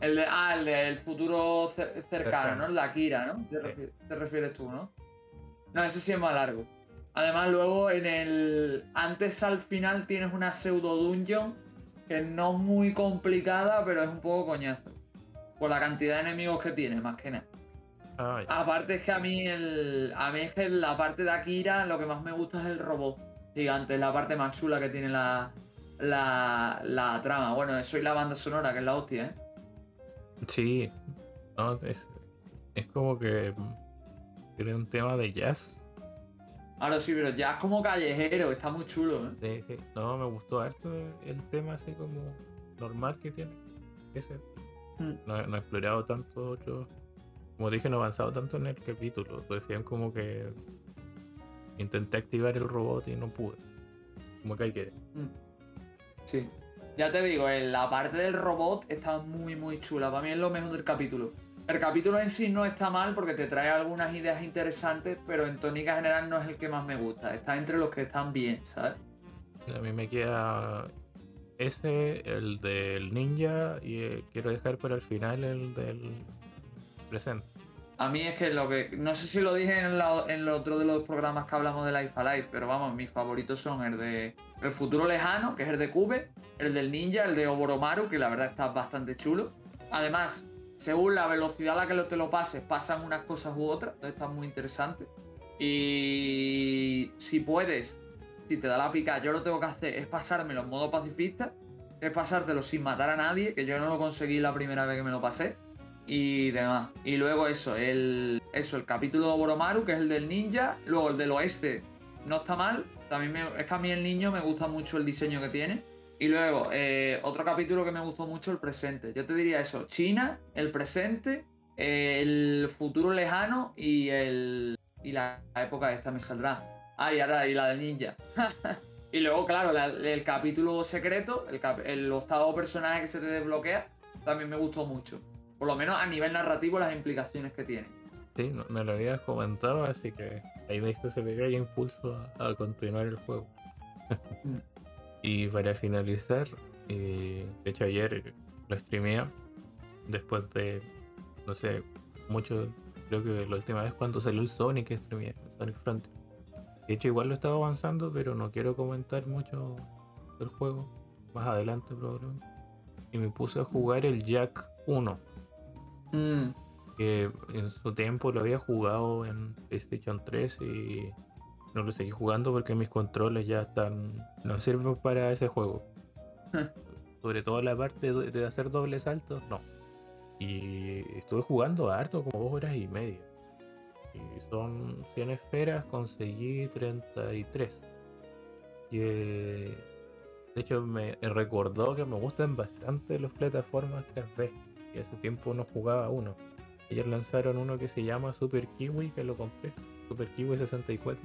Speaker 1: El de. Ah, el del futuro cercano, ¿no? El de Akira, ¿no? Te, refieres tú, ¿no? No, ese sí es más largo. Además, luego en el. Antes al final tienes una pseudo dungeon que no es muy complicada, pero es un poco coñazo. Por la cantidad de enemigos que tiene, más que nada. Ah, Aparte es que a mí el. A mí es que la parte de Akira lo que más me gusta es el robot gigante, es la parte más chula que tiene la, la, la trama. Bueno, eso y la banda sonora, que es la hostia, ¿eh?
Speaker 2: Sí. es, es como que tiene un tema de jazz
Speaker 1: Ahora sí, pero ya es como callejero, está muy chulo, ¿eh?
Speaker 2: Sí, sí. No, me gustó harto el tema así como normal que tiene. Ese.
Speaker 1: Mm.
Speaker 2: No, no he explorado tanto otros. Como dije, no he avanzado tanto en el capítulo. Decían como que intenté activar el robot y no pude. Como que hay que.
Speaker 1: Mm. Sí. Ya te digo, en la parte del robot está muy, muy chula. Para mí es lo mejor del capítulo. El capítulo en sí no está mal porque te trae algunas ideas interesantes, pero en tónica general no es el que más me gusta. Está entre los que están bien, ¿sabes?
Speaker 2: A mí me queda ese, el del ninja, y eh, quiero dejar para el final el del presente.
Speaker 1: A mí es que lo que. No sé si lo dije en, la- en el otro de los programas que hablamos de Life Alive, pero vamos, mis favoritos son el de El futuro lejano, que es el de Cube, el del ninja, el de Oboromaru, que la verdad está bastante chulo. Además, según la velocidad a la que lo- te lo pases, pasan unas cosas u otras, entonces está muy interesante. Y si puedes, si te da la pica, yo lo tengo que hacer es pasármelo en modo pacifista, es pasártelo sin matar a nadie, que yo no lo conseguí la primera vez que me lo pasé y demás. Y luego eso, el, eso, el capítulo de Boromaru, que es el del ninja. Luego el del oeste, no está mal. También me- es que a mí el niño me gusta mucho el diseño que tiene. Y luego, eh, otro capítulo que me gustó mucho, el presente. Yo te diría eso, China, el presente, el futuro lejano y el y la época esta me saldrá. Ah, y ahora, y la del ninja. y luego, claro, la- el capítulo secreto, el, cap- el octavo personaje que se te desbloquea, también me gustó mucho. Por lo menos a nivel narrativo, las implicaciones que tiene.
Speaker 2: Sí, me lo habías comentado, así que ahí me diste ese pequeño impulso a, a continuar el juego. Y para finalizar, eh, de hecho ayer lo streameé después de, no sé, mucho, creo que la última vez cuando salió el Sonic streameé, el Sonic Frontier. De hecho igual lo estaba avanzando, pero no quiero comentar mucho del juego, más adelante probablemente. Y me puse a jugar el Jack 1
Speaker 1: Mm,
Speaker 2: que en su tiempo lo había jugado en PlayStation 3 y no lo seguí jugando porque mis controles ya están no sirven para ese juego. Sobre todo la parte de hacer doble salto, no. Y estuve jugando harto, como dos horas y media. Y son 100 esferas, conseguí 33. Y eh, de hecho me recordó que me gustan bastante las plataformas 3D. Y hace tiempo no jugaba uno. Ellos lanzaron uno que se llama Super Kiwi, que lo compré. Super Kiwi 64.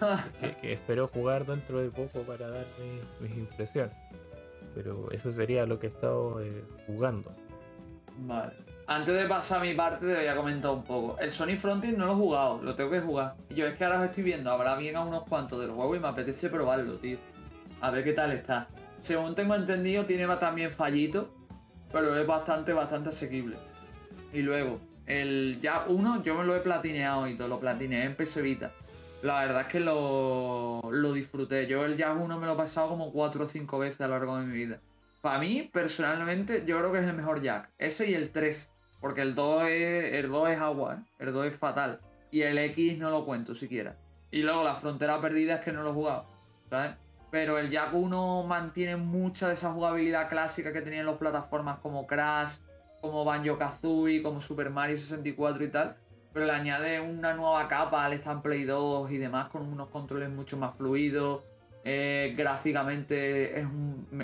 Speaker 2: Que, que espero jugar dentro de poco para dar mi- mis impresiones. Pero eso sería lo que he estado eh, jugando.
Speaker 1: vale. Antes de pasar a mi parte, te voy a comentar un poco. El Sonic Frontier no lo he jugado, lo tengo que jugar. Yo es que ahora os estoy viendo, habrá bien a unos cuantos del juego y me apetece probarlo, tío. A ver qué tal está. Según tengo entendido, tiene también fallito, pero es bastante, bastante asequible. Y luego, el ya 1 yo me lo he platineado y todo, lo platineé en PS Vita. La verdad es que lo, lo disfruté. Yo el Jazz 1 me lo he pasado como 4 o 5 veces a lo largo de mi vida. Para mí, personalmente, yo creo que es el mejor Jack. Ese y el 3. Porque el 2 es, el 2 es agua, ¿eh? El 2 es fatal. Y el X no lo cuento siquiera. Y luego la frontera perdida es que no lo he jugado. ¿Sabes? Pero el Jack 1 mantiene mucha de esa jugabilidad clásica que tenían las plataformas como Crash, como Banjo Kazooie, como Super Mario 64 y tal. Pero le añade una nueva capa al Stand Play 2 y demás con unos controles mucho más fluidos. eh, gráficamente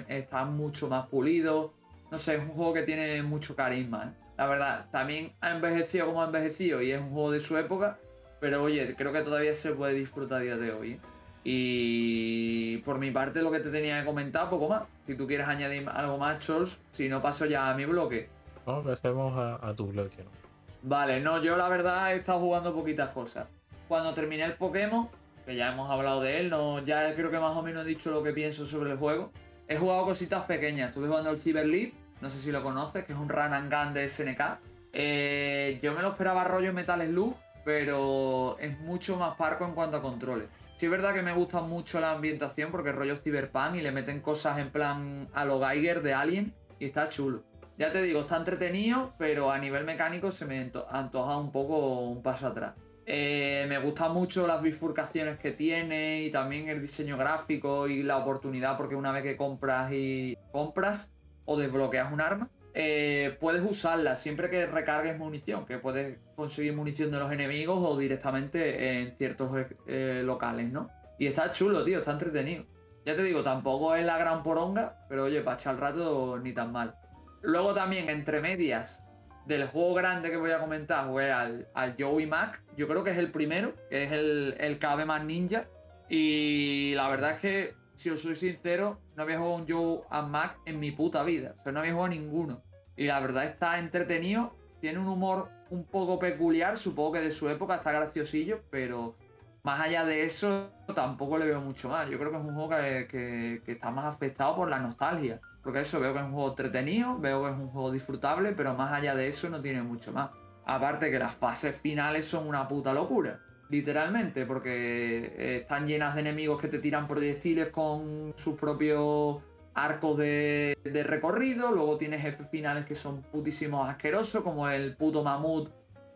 Speaker 1: está mucho más pulido. No sé, es un juego que tiene mucho carisma. ¿eh? La verdad, también ha envejecido como ha envejecido y es un juego de su época. Pero oye, creo que todavía se puede disfrutar día de hoy. ¿eh? Y por mi parte, lo que te tenía que comentar, poco más. Si tú quieres añadir algo más, Chols, si no paso ya a mi bloque.
Speaker 2: No, pasemos a, a tu bloque. ¿no?
Speaker 1: Vale, no, yo la verdad he estado jugando poquitas cosas. Cuando terminé el Pokémon, que ya hemos hablado de él, no, ya creo que más o menos he dicho lo que pienso sobre el juego. He jugado cositas pequeñas. Estuve jugando el Cyber League, no sé si lo conoces, que es un run and gun de SNK. Eh, yo me lo esperaba rollo Metal Slug, pero es mucho más parco en cuanto a controles. Sí es verdad que me gusta mucho la ambientación porque rollo Cyberpunk y le meten cosas en plan a lo Geiger de Alien y está chulo. Ya te digo, está entretenido, pero a nivel mecánico se me antoja un poco un paso atrás. Eh, me gustan mucho las bifurcaciones que tiene y también el diseño gráfico y la oportunidad, porque una vez que compras y compras o desbloqueas un arma, eh, puedes usarla siempre que recargues munición, que puedes conseguir munición de los enemigos o directamente en ciertos eh, locales, ¿no? Y está chulo, tío, está entretenido. Ya te digo, tampoco es la gran poronga, pero oye, para echar el rato ni tan mal. Luego también, entre medias del juego grande que voy a comentar, jugué al, al Joey Mac. Yo creo que es el primero, que es el, el KB más ninja. Y la verdad es que, si os soy sincero, no había jugado un Joe and Mac en mi puta vida. O sea, no había jugado ninguno. Y la verdad está entretenido. Tiene un humor un poco peculiar. Supongo que de su época está graciosillo, pero más allá de eso, tampoco le veo mucho más. Yo creo que es un juego que, está más afectado por la nostalgia. Porque eso, veo que es un juego entretenido, veo que es un juego disfrutable, pero más allá de eso no tiene mucho más. Aparte que las fases finales son una puta locura. Literalmente, porque eh, están llenas de enemigos que te tiran proyectiles con sus propios arcos de, recorrido. Luego tienes jefes finales que son putísimos asquerosos, como el puto mamut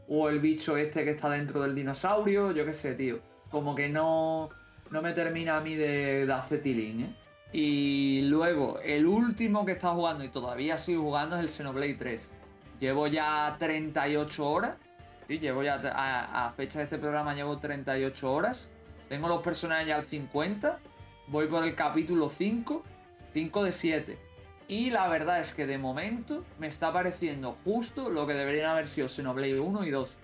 Speaker 1: o el bicho este que está dentro del dinosaurio. Yo qué sé, tío como que no, no me termina a mí de, de hacer tilín, ¿eh? Y luego, el último que estado jugando y todavía sigo jugando es el Xenoblade 3. Llevo ya 38 horas. Sí, llevo ya a, fecha de este programa llevo 38 horas. Tengo los personajes al 50. Voy por el capítulo 5. 5 de 7. Y la verdad es que de momento me está pareciendo justo lo que deberían haber sido Xenoblade 1 y 2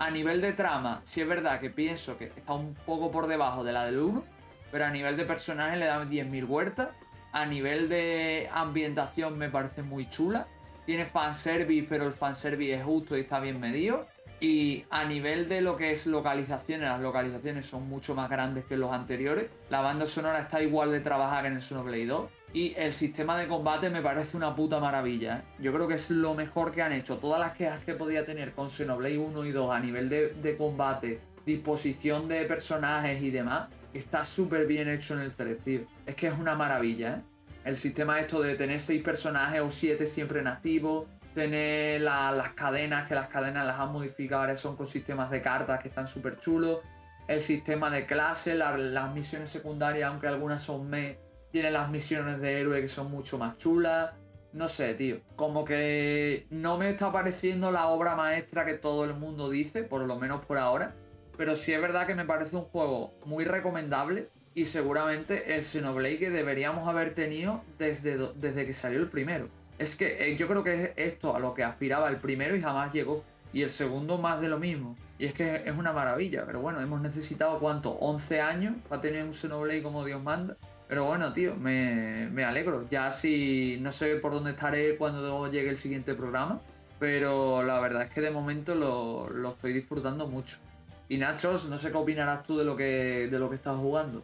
Speaker 1: a nivel de trama, sí es verdad que pienso que está un poco por debajo de la del 1, pero a nivel de personaje le dan 10.000 huertas. A nivel de ambientación me parece muy chula. Tiene fanservice, pero el fanservice es justo y está bien medido. Y a nivel de lo que es localizaciones, las localizaciones son mucho más grandes que los anteriores. La banda sonora está igual de trabajada que en el Xenoblade 2. Y el sistema de combate me parece una puta maravilla. ¿eh? Yo creo que es lo mejor que han hecho. Todas las quejas que podía tener con Xenoblade 1 y 2 a nivel de, combate, disposición de personajes y demás, está súper bien hecho en el 3, tío. Es que es una maravilla, ¿eh? El sistema esto de tener 6 personajes o 7 siempre en activo, tener las cadenas, que las cadenas las han modificado, ahora son con sistemas de cartas que están súper chulos. El sistema de clase, las misiones secundarias, aunque algunas son me tiene las misiones de héroe que son mucho más chulas. No sé, tío. Como que no me está pareciendo la obra maestra que todo el mundo dice, por lo menos por ahora. Pero sí es verdad que me parece un juego muy recomendable y seguramente el Xenoblade que deberíamos haber tenido desde, desde que salió el primero. Es que eh, yo creo que es esto a lo que aspiraba el primero y jamás llegó. Y el segundo más de lo mismo. Y es que es una maravilla. Pero bueno, hemos necesitado cuánto? 11 años para tener un Xenoblade como Dios manda. Pero bueno, tío, me, alegro. Ya si no sé por dónde estaré cuando llegue el siguiente programa, pero la verdad es que de momento lo, estoy disfrutando mucho. Y Nachos, no sé qué opinarás tú de lo que, de lo que estás jugando.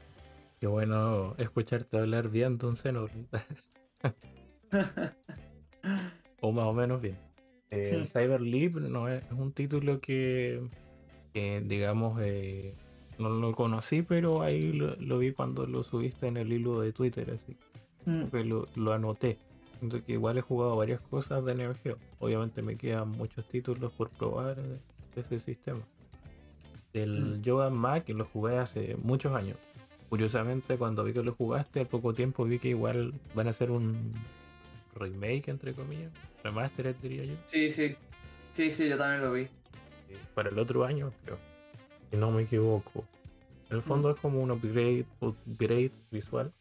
Speaker 2: Qué bueno escucharte hablar bien, don Seno. o más o menos bien. El Cyber Leap no es, un título que, digamos, eh, no lo conocí, pero ahí lo, vi cuando lo subiste en el hilo de Twitter, así. Mm. que lo, anoté. Siento que igual he jugado varias cosas de Neo Geo. Obviamente me quedan muchos títulos por probar de, ese sistema. El mm. Yoga Mac lo jugué hace muchos años. Curiosamente, cuando vi que lo jugaste, al poco tiempo vi que igual van a hacer un remake, entre comillas. Remastered, diría yo.
Speaker 1: Sí, sí. Sí, sí, yo también lo vi.
Speaker 2: Eh, para el otro año, creo si no me equivoco. En el fondo mm. es como un upgrade, upgrade visual.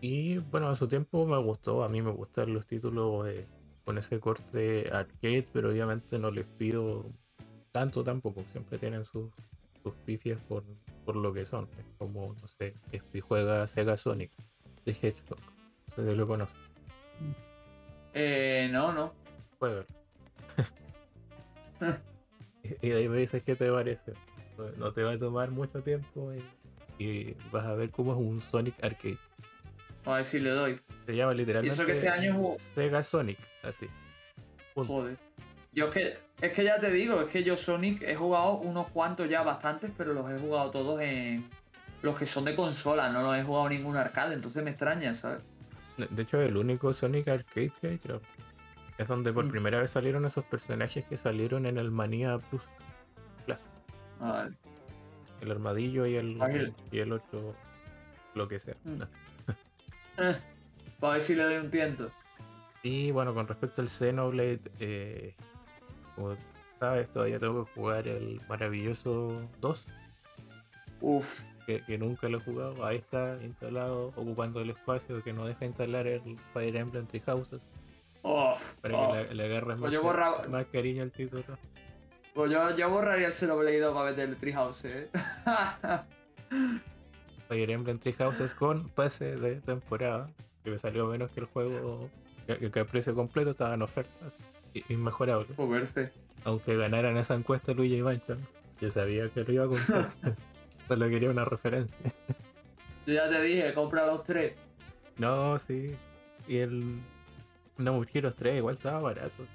Speaker 2: Y bueno, a su tiempo me gustó, a mí me gustan los títulos eh, con ese corte arcade, pero obviamente no les pido tanto tampoco, siempre tienen sus, sus pifias por, por lo que son. Es como, no sé, juega Sega Sonic de Hedgehog. No sé si lo conoces.
Speaker 1: Eh, no, no.
Speaker 2: Juega. y ahí me dices qué te parece no te va a tomar mucho tiempo y, vas a ver cómo es un Sonic Arcade.
Speaker 1: A ver si le doy.
Speaker 2: Se llama literalmente
Speaker 1: eso que este año
Speaker 2: Sega Sonic, así.
Speaker 1: Joder. Yo es que, es que ya te digo, es que yo Sonic he jugado unos cuantos ya bastantes, pero los he jugado todos en los que son de consola, no los he jugado en ningún arcade, entonces me extraña, ¿sabes?
Speaker 2: De hecho, el único Sonic Arcade que hay, creo. Es donde por mm. primera vez salieron esos personajes que salieron en el Mania Plus. El armadillo y el, y el 8, lo que sea. Mm.
Speaker 1: Eh, para ver si le doy un tiento.
Speaker 2: Y bueno, con respecto al Xenoblade, eh, como sabes, todavía tengo que jugar el maravilloso 2.
Speaker 1: Uf,
Speaker 2: Que, nunca lo he jugado. Ahí está instalado, ocupando el espacio que no deja instalar el Fire Emblem Three Houses. para que le, agarres
Speaker 1: pues
Speaker 2: más, cariño al título.
Speaker 1: Pues yo, yo borraría el Xenoblade 2 para meter el Treehouse, eh.
Speaker 2: Fire Emblem Three Houses con pase de temporada, que me salió menos que el juego, que, que el precio completo estaba en ofertas inmejorable.
Speaker 1: Moverse.
Speaker 2: Aunque ganaran esa encuesta Luigi y Mancha, yo sabía que lo iba a comprar. Solo quería una referencia.
Speaker 1: yo ya te dije, compra los tres.
Speaker 2: No, sí. Y el No Heroes 3 igual estaba barato.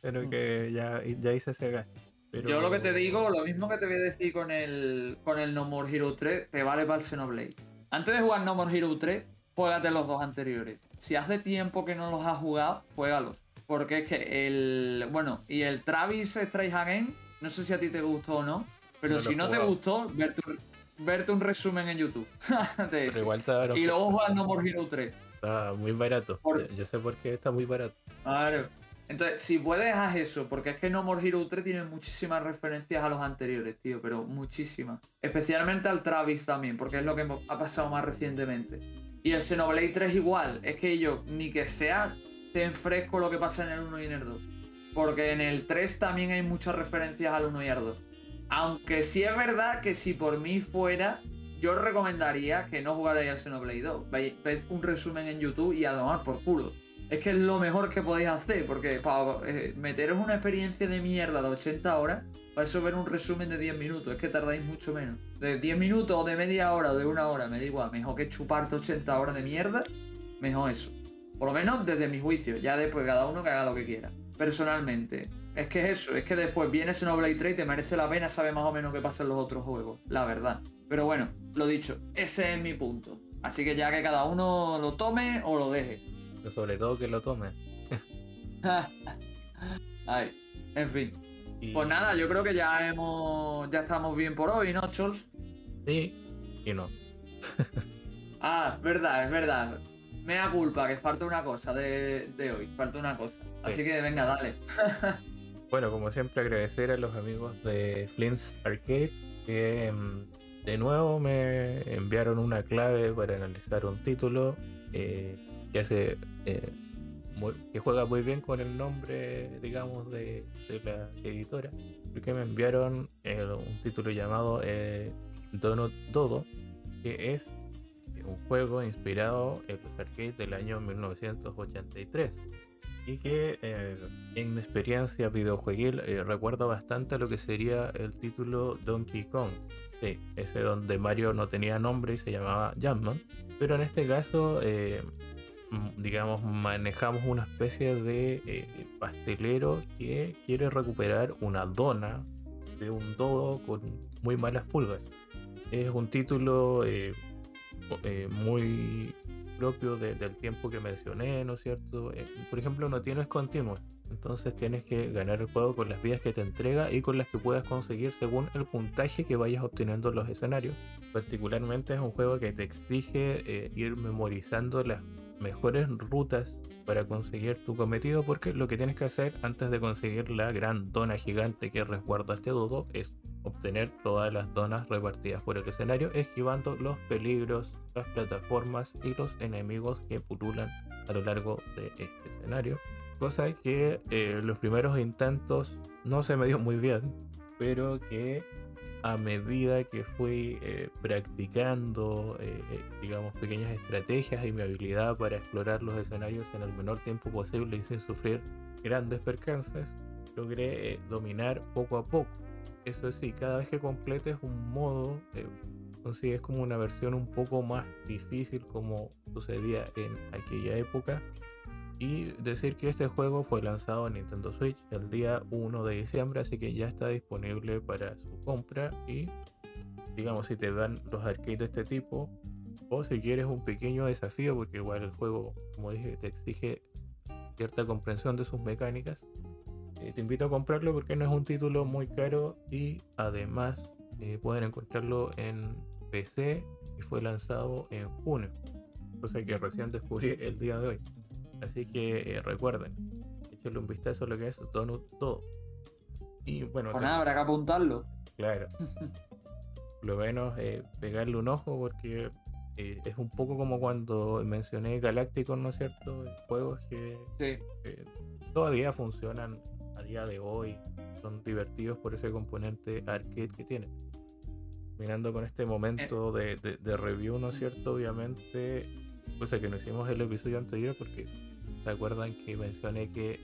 Speaker 2: Pero mm. que ya, ya hice ese gasto.
Speaker 1: Yo lo que te digo, lo mismo que te voy a decir con el, con el No More Hero 3, te vale para el Xenoblade. Antes de jugar No More Hero 3, juégate los dos anteriores. Si hace tiempo que no los has jugado, juégalos. Porque es que el. Bueno, y el Travis Strike Again, no sé si a ti te gustó o no, pero si no te gustó, verte, un resumen en YouTube.
Speaker 2: Pero igual está
Speaker 1: y luego jugar No More Hero 3.
Speaker 2: Está muy barato. Yo sé por qué está muy barato.
Speaker 1: Claro. Entonces, si puedes, haz eso, porque es que No More Hero 3 tiene muchísimas referencias a los anteriores, tío, pero muchísimas. Especialmente al Travis también, porque es lo que ha pasado más recientemente. Y el Xenoblade 3 igual, es que yo, ni que sea ten fresco lo que pasa en el 1 y en el 2. Porque en el 3 también hay muchas referencias al 1 y al 2. Aunque sí es verdad que si por mí fuera, yo recomendaría que no jugarais al Xenoblade 2. Ved un resumen en YouTube y a tomar por culo es que es lo mejor que podéis hacer, porque para eh, meteros una experiencia de mierda de 80 horas, para eso ver un resumen de 10 minutos, es que tardáis mucho menos. De 10 minutos o de media hora o de una hora, me da igual, mejor que chuparte 80 horas de mierda, mejor eso. Por lo menos desde mi juicio, ya después cada uno que haga lo que quiera. Personalmente, es que es eso, es que después viene Xenoblade 3 y te merece la pena saber más o menos qué pasa en los otros juegos, la verdad. Pero bueno, lo dicho, ese es mi punto. Así que ya que cada uno lo tome o lo deje
Speaker 2: sobre todo que lo tome.
Speaker 1: Ay, en fin. Pues nada, yo creo que ya hemos. ya estamos bien por hoy, ¿no, Chols?
Speaker 2: Sí y no.
Speaker 1: ah, verdad, es verdad. Me da culpa que falta una cosa de, hoy. Falta una cosa. Así que venga, dale.
Speaker 2: bueno, como siempre, agradecer a los amigos de Flint's Arcade que em, de nuevo me enviaron una clave para analizar un título. Eh, que hace eh, que juega muy bien con el nombre, digamos, de, la editora, porque me enviaron eh, un título llamado eh, Dono Dodo, que es un juego inspirado en los arcades del año 1983 y que en mi experiencia videojueguil recuerda bastante lo que sería el título Donkey Kong. Sí, ese donde Mario no tenía nombre y se llamaba Jumpman, pero en este caso digamos, manejamos una especie de eh, pastelero que quiere recuperar una dona de un dodo con muy malas pulgas. Es un título eh, eh, muy propio del tiempo que mencioné, ¿no es cierto? por ejemplo, no tienes continuo. Entonces tienes que ganar el juego con las vías que te entrega y con las que puedas conseguir según el puntaje que vayas obteniendo en los escenarios. Particularmente es un juego que te exige ir memorizando las mejores rutas para conseguir tu cometido porque lo que tienes que hacer antes de conseguir la gran dona gigante que resguarda este dodo es obtener todas las donas repartidas por el escenario esquivando los peligros, las plataformas y los enemigos que pululan a lo largo de este escenario. Cosa que eh, los primeros intentos no se me dio muy bien, pero que a medida que fui eh, practicando, eh, eh, digamos, pequeñas estrategias y mi habilidad para explorar los escenarios en el menor tiempo posible y sin sufrir grandes percances, logré dominar poco a poco. Eso sí, cada vez que completes un modo, consigues como una versión un poco más difícil como sucedía en aquella época y decir que este juego fue lanzado en Nintendo Switch el día 1 de diciembre, así que ya está disponible para su compra. Y digamos, si te dan los arcades de este tipo, o si quieres un pequeño desafío, porque igual el juego, como dije, te exige cierta comprensión de sus mecánicas, eh, te invito a comprarlo porque no es un título muy caro y además eh, pueden encontrarlo en PC y fue lanzado en junio, cosa que recién descubrí el día de hoy. Así que eh, recuerden, échenle un vistazo a lo que es Donut todo. Y bueno,
Speaker 1: Pues nada, habrá que apuntarlo.
Speaker 2: claro. Por lo menos pegarle un ojo porque eh, es un poco como cuando mencioné Galácticos, ¿no es cierto? Juegos que
Speaker 1: Sí.
Speaker 2: eh, todavía funcionan a día de hoy, son divertidos por ese componente arcade que tienen. Mirando con este momento de, de- de review, ¿no es cierto? Obviamente, cosa que no hicimos el episodio anterior, porque se acuerdan que mencioné que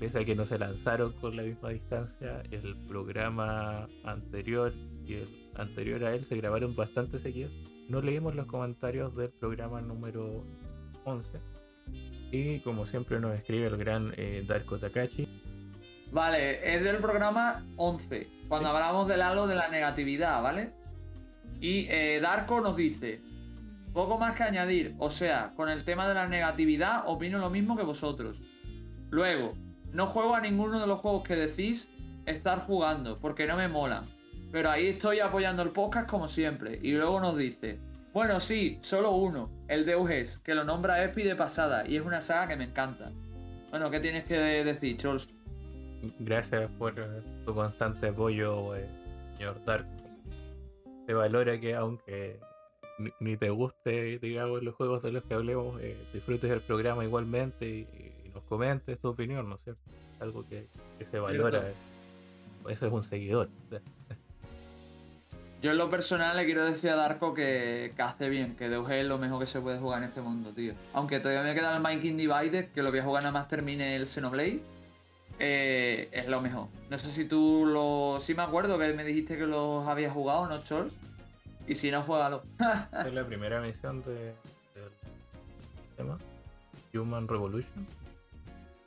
Speaker 2: pese a que no se lanzaron con la misma distancia, el programa anterior y el anterior a él se grabaron bastante seguidos. No leímos los comentarios del programa número 11. Y como siempre nos escribe el gran eh, Darko Takachi.
Speaker 1: Vale, es del programa 11, cuando
Speaker 2: Sí.
Speaker 1: hablamos del halo de la negatividad, ¿vale? Y eh, Darko nos dice, poco más que añadir, o sea, con el tema de la negatividad opino lo mismo que vosotros. Luego, no juego a ninguno de los juegos que decís estar jugando, porque no me molan. Pero ahí estoy apoyando el podcast como siempre. Y luego nos dice, bueno, sí, solo uno, el Deus Ex, que lo nombra Epi de pasada, y es una saga que me encanta. Bueno, ¿qué tienes que decir, Chols?
Speaker 2: Gracias por tu constante apoyo, eh, señor Darko. Se valora que aunque ni, te guste, digamos, los juegos de los que hablemos, eh, disfrutes el programa igualmente y, y nos comentes tu opinión, ¿no es cierto? Algo que, que se valora. eh. Eso es un seguidor.
Speaker 1: Yo en lo personal le quiero decir a Darko que, que hace bien, que Deus es lo mejor que se puede jugar en este mundo, tío. Aunque todavía me queda el Mind Divided, que lo voy a jugar nada más termine el Xenoblade. Eh, es lo mejor. No sé si tú lo... Sí me acuerdo que me dijiste que los habías jugado, ¿no, Chols? Y si no, juégalo.
Speaker 2: es la primera misión de, del tema Human Revolution.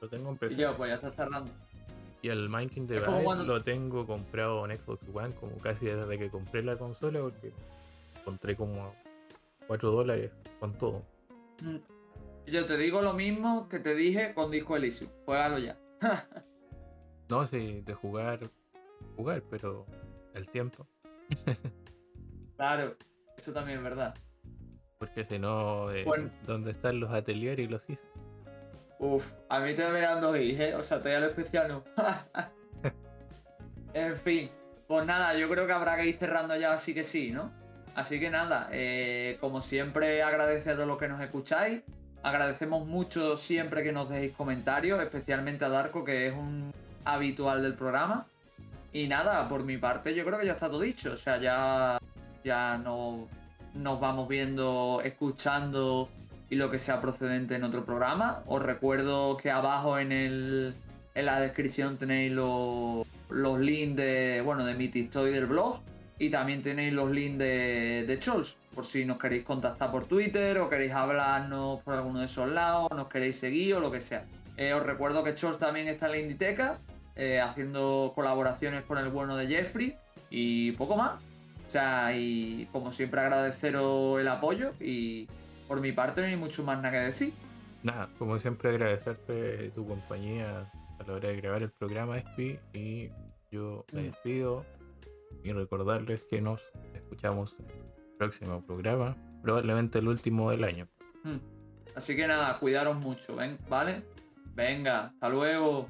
Speaker 2: Lo tengo PC.
Speaker 1: yo, pues ya estás tardando.
Speaker 2: Y el Minecraft Device
Speaker 1: cuando-
Speaker 2: lo tengo comprado en Xbox One como casi desde que compré la consola porque encontré como 4 dólares con todo.
Speaker 1: Mm. Yo te digo lo mismo que te dije con Disco Elysium. Juégalo ya.
Speaker 2: No, sí, de jugar, jugar, pero el tiempo.
Speaker 1: Claro, eso también es verdad.
Speaker 2: Porque si no, eh,
Speaker 1: Bueno.
Speaker 2: ¿dónde están los ateliers y los is?
Speaker 1: Uf, a mí te me dan dos is, ¿eh? O sea, te a lo especial no. en fin, pues nada, yo creo que habrá que ir cerrando ya, así que sí, ¿no? Así que nada, eh, como siempre, agradecer a los que nos escucháis. Agradecemos mucho siempre que nos dejéis comentarios, especialmente a Darko, que es un habitual del programa. Y nada, por mi parte, yo creo que ya está todo dicho. O sea, ya, ya no, nos vamos viendo, escuchando y lo que sea procedente en otro programa. Os recuerdo que abajo en el en la descripción tenéis los, los links de bueno de mi TikTok y del blog y también tenéis los links de, de Chols por si nos queréis contactar por Twitter o queréis hablarnos por alguno de esos lados, nos queréis seguir o lo que sea. Eh, os recuerdo que Chols también está en la Inditeca eh, haciendo colaboraciones con el bueno de Jeffrey y poco más. O sea, y como siempre agradeceros el apoyo y por mi parte no hay mucho más nada que decir.
Speaker 2: Nada, como siempre agradecerte tu compañía a la hora de grabar el programa, Espi, y yo me despido y recordarles que nos escuchamos próximo programa, probablemente el último del año.
Speaker 1: Hmm. Así que nada, cuidaros mucho, ¿ven? ¿vale? Venga, hasta luego.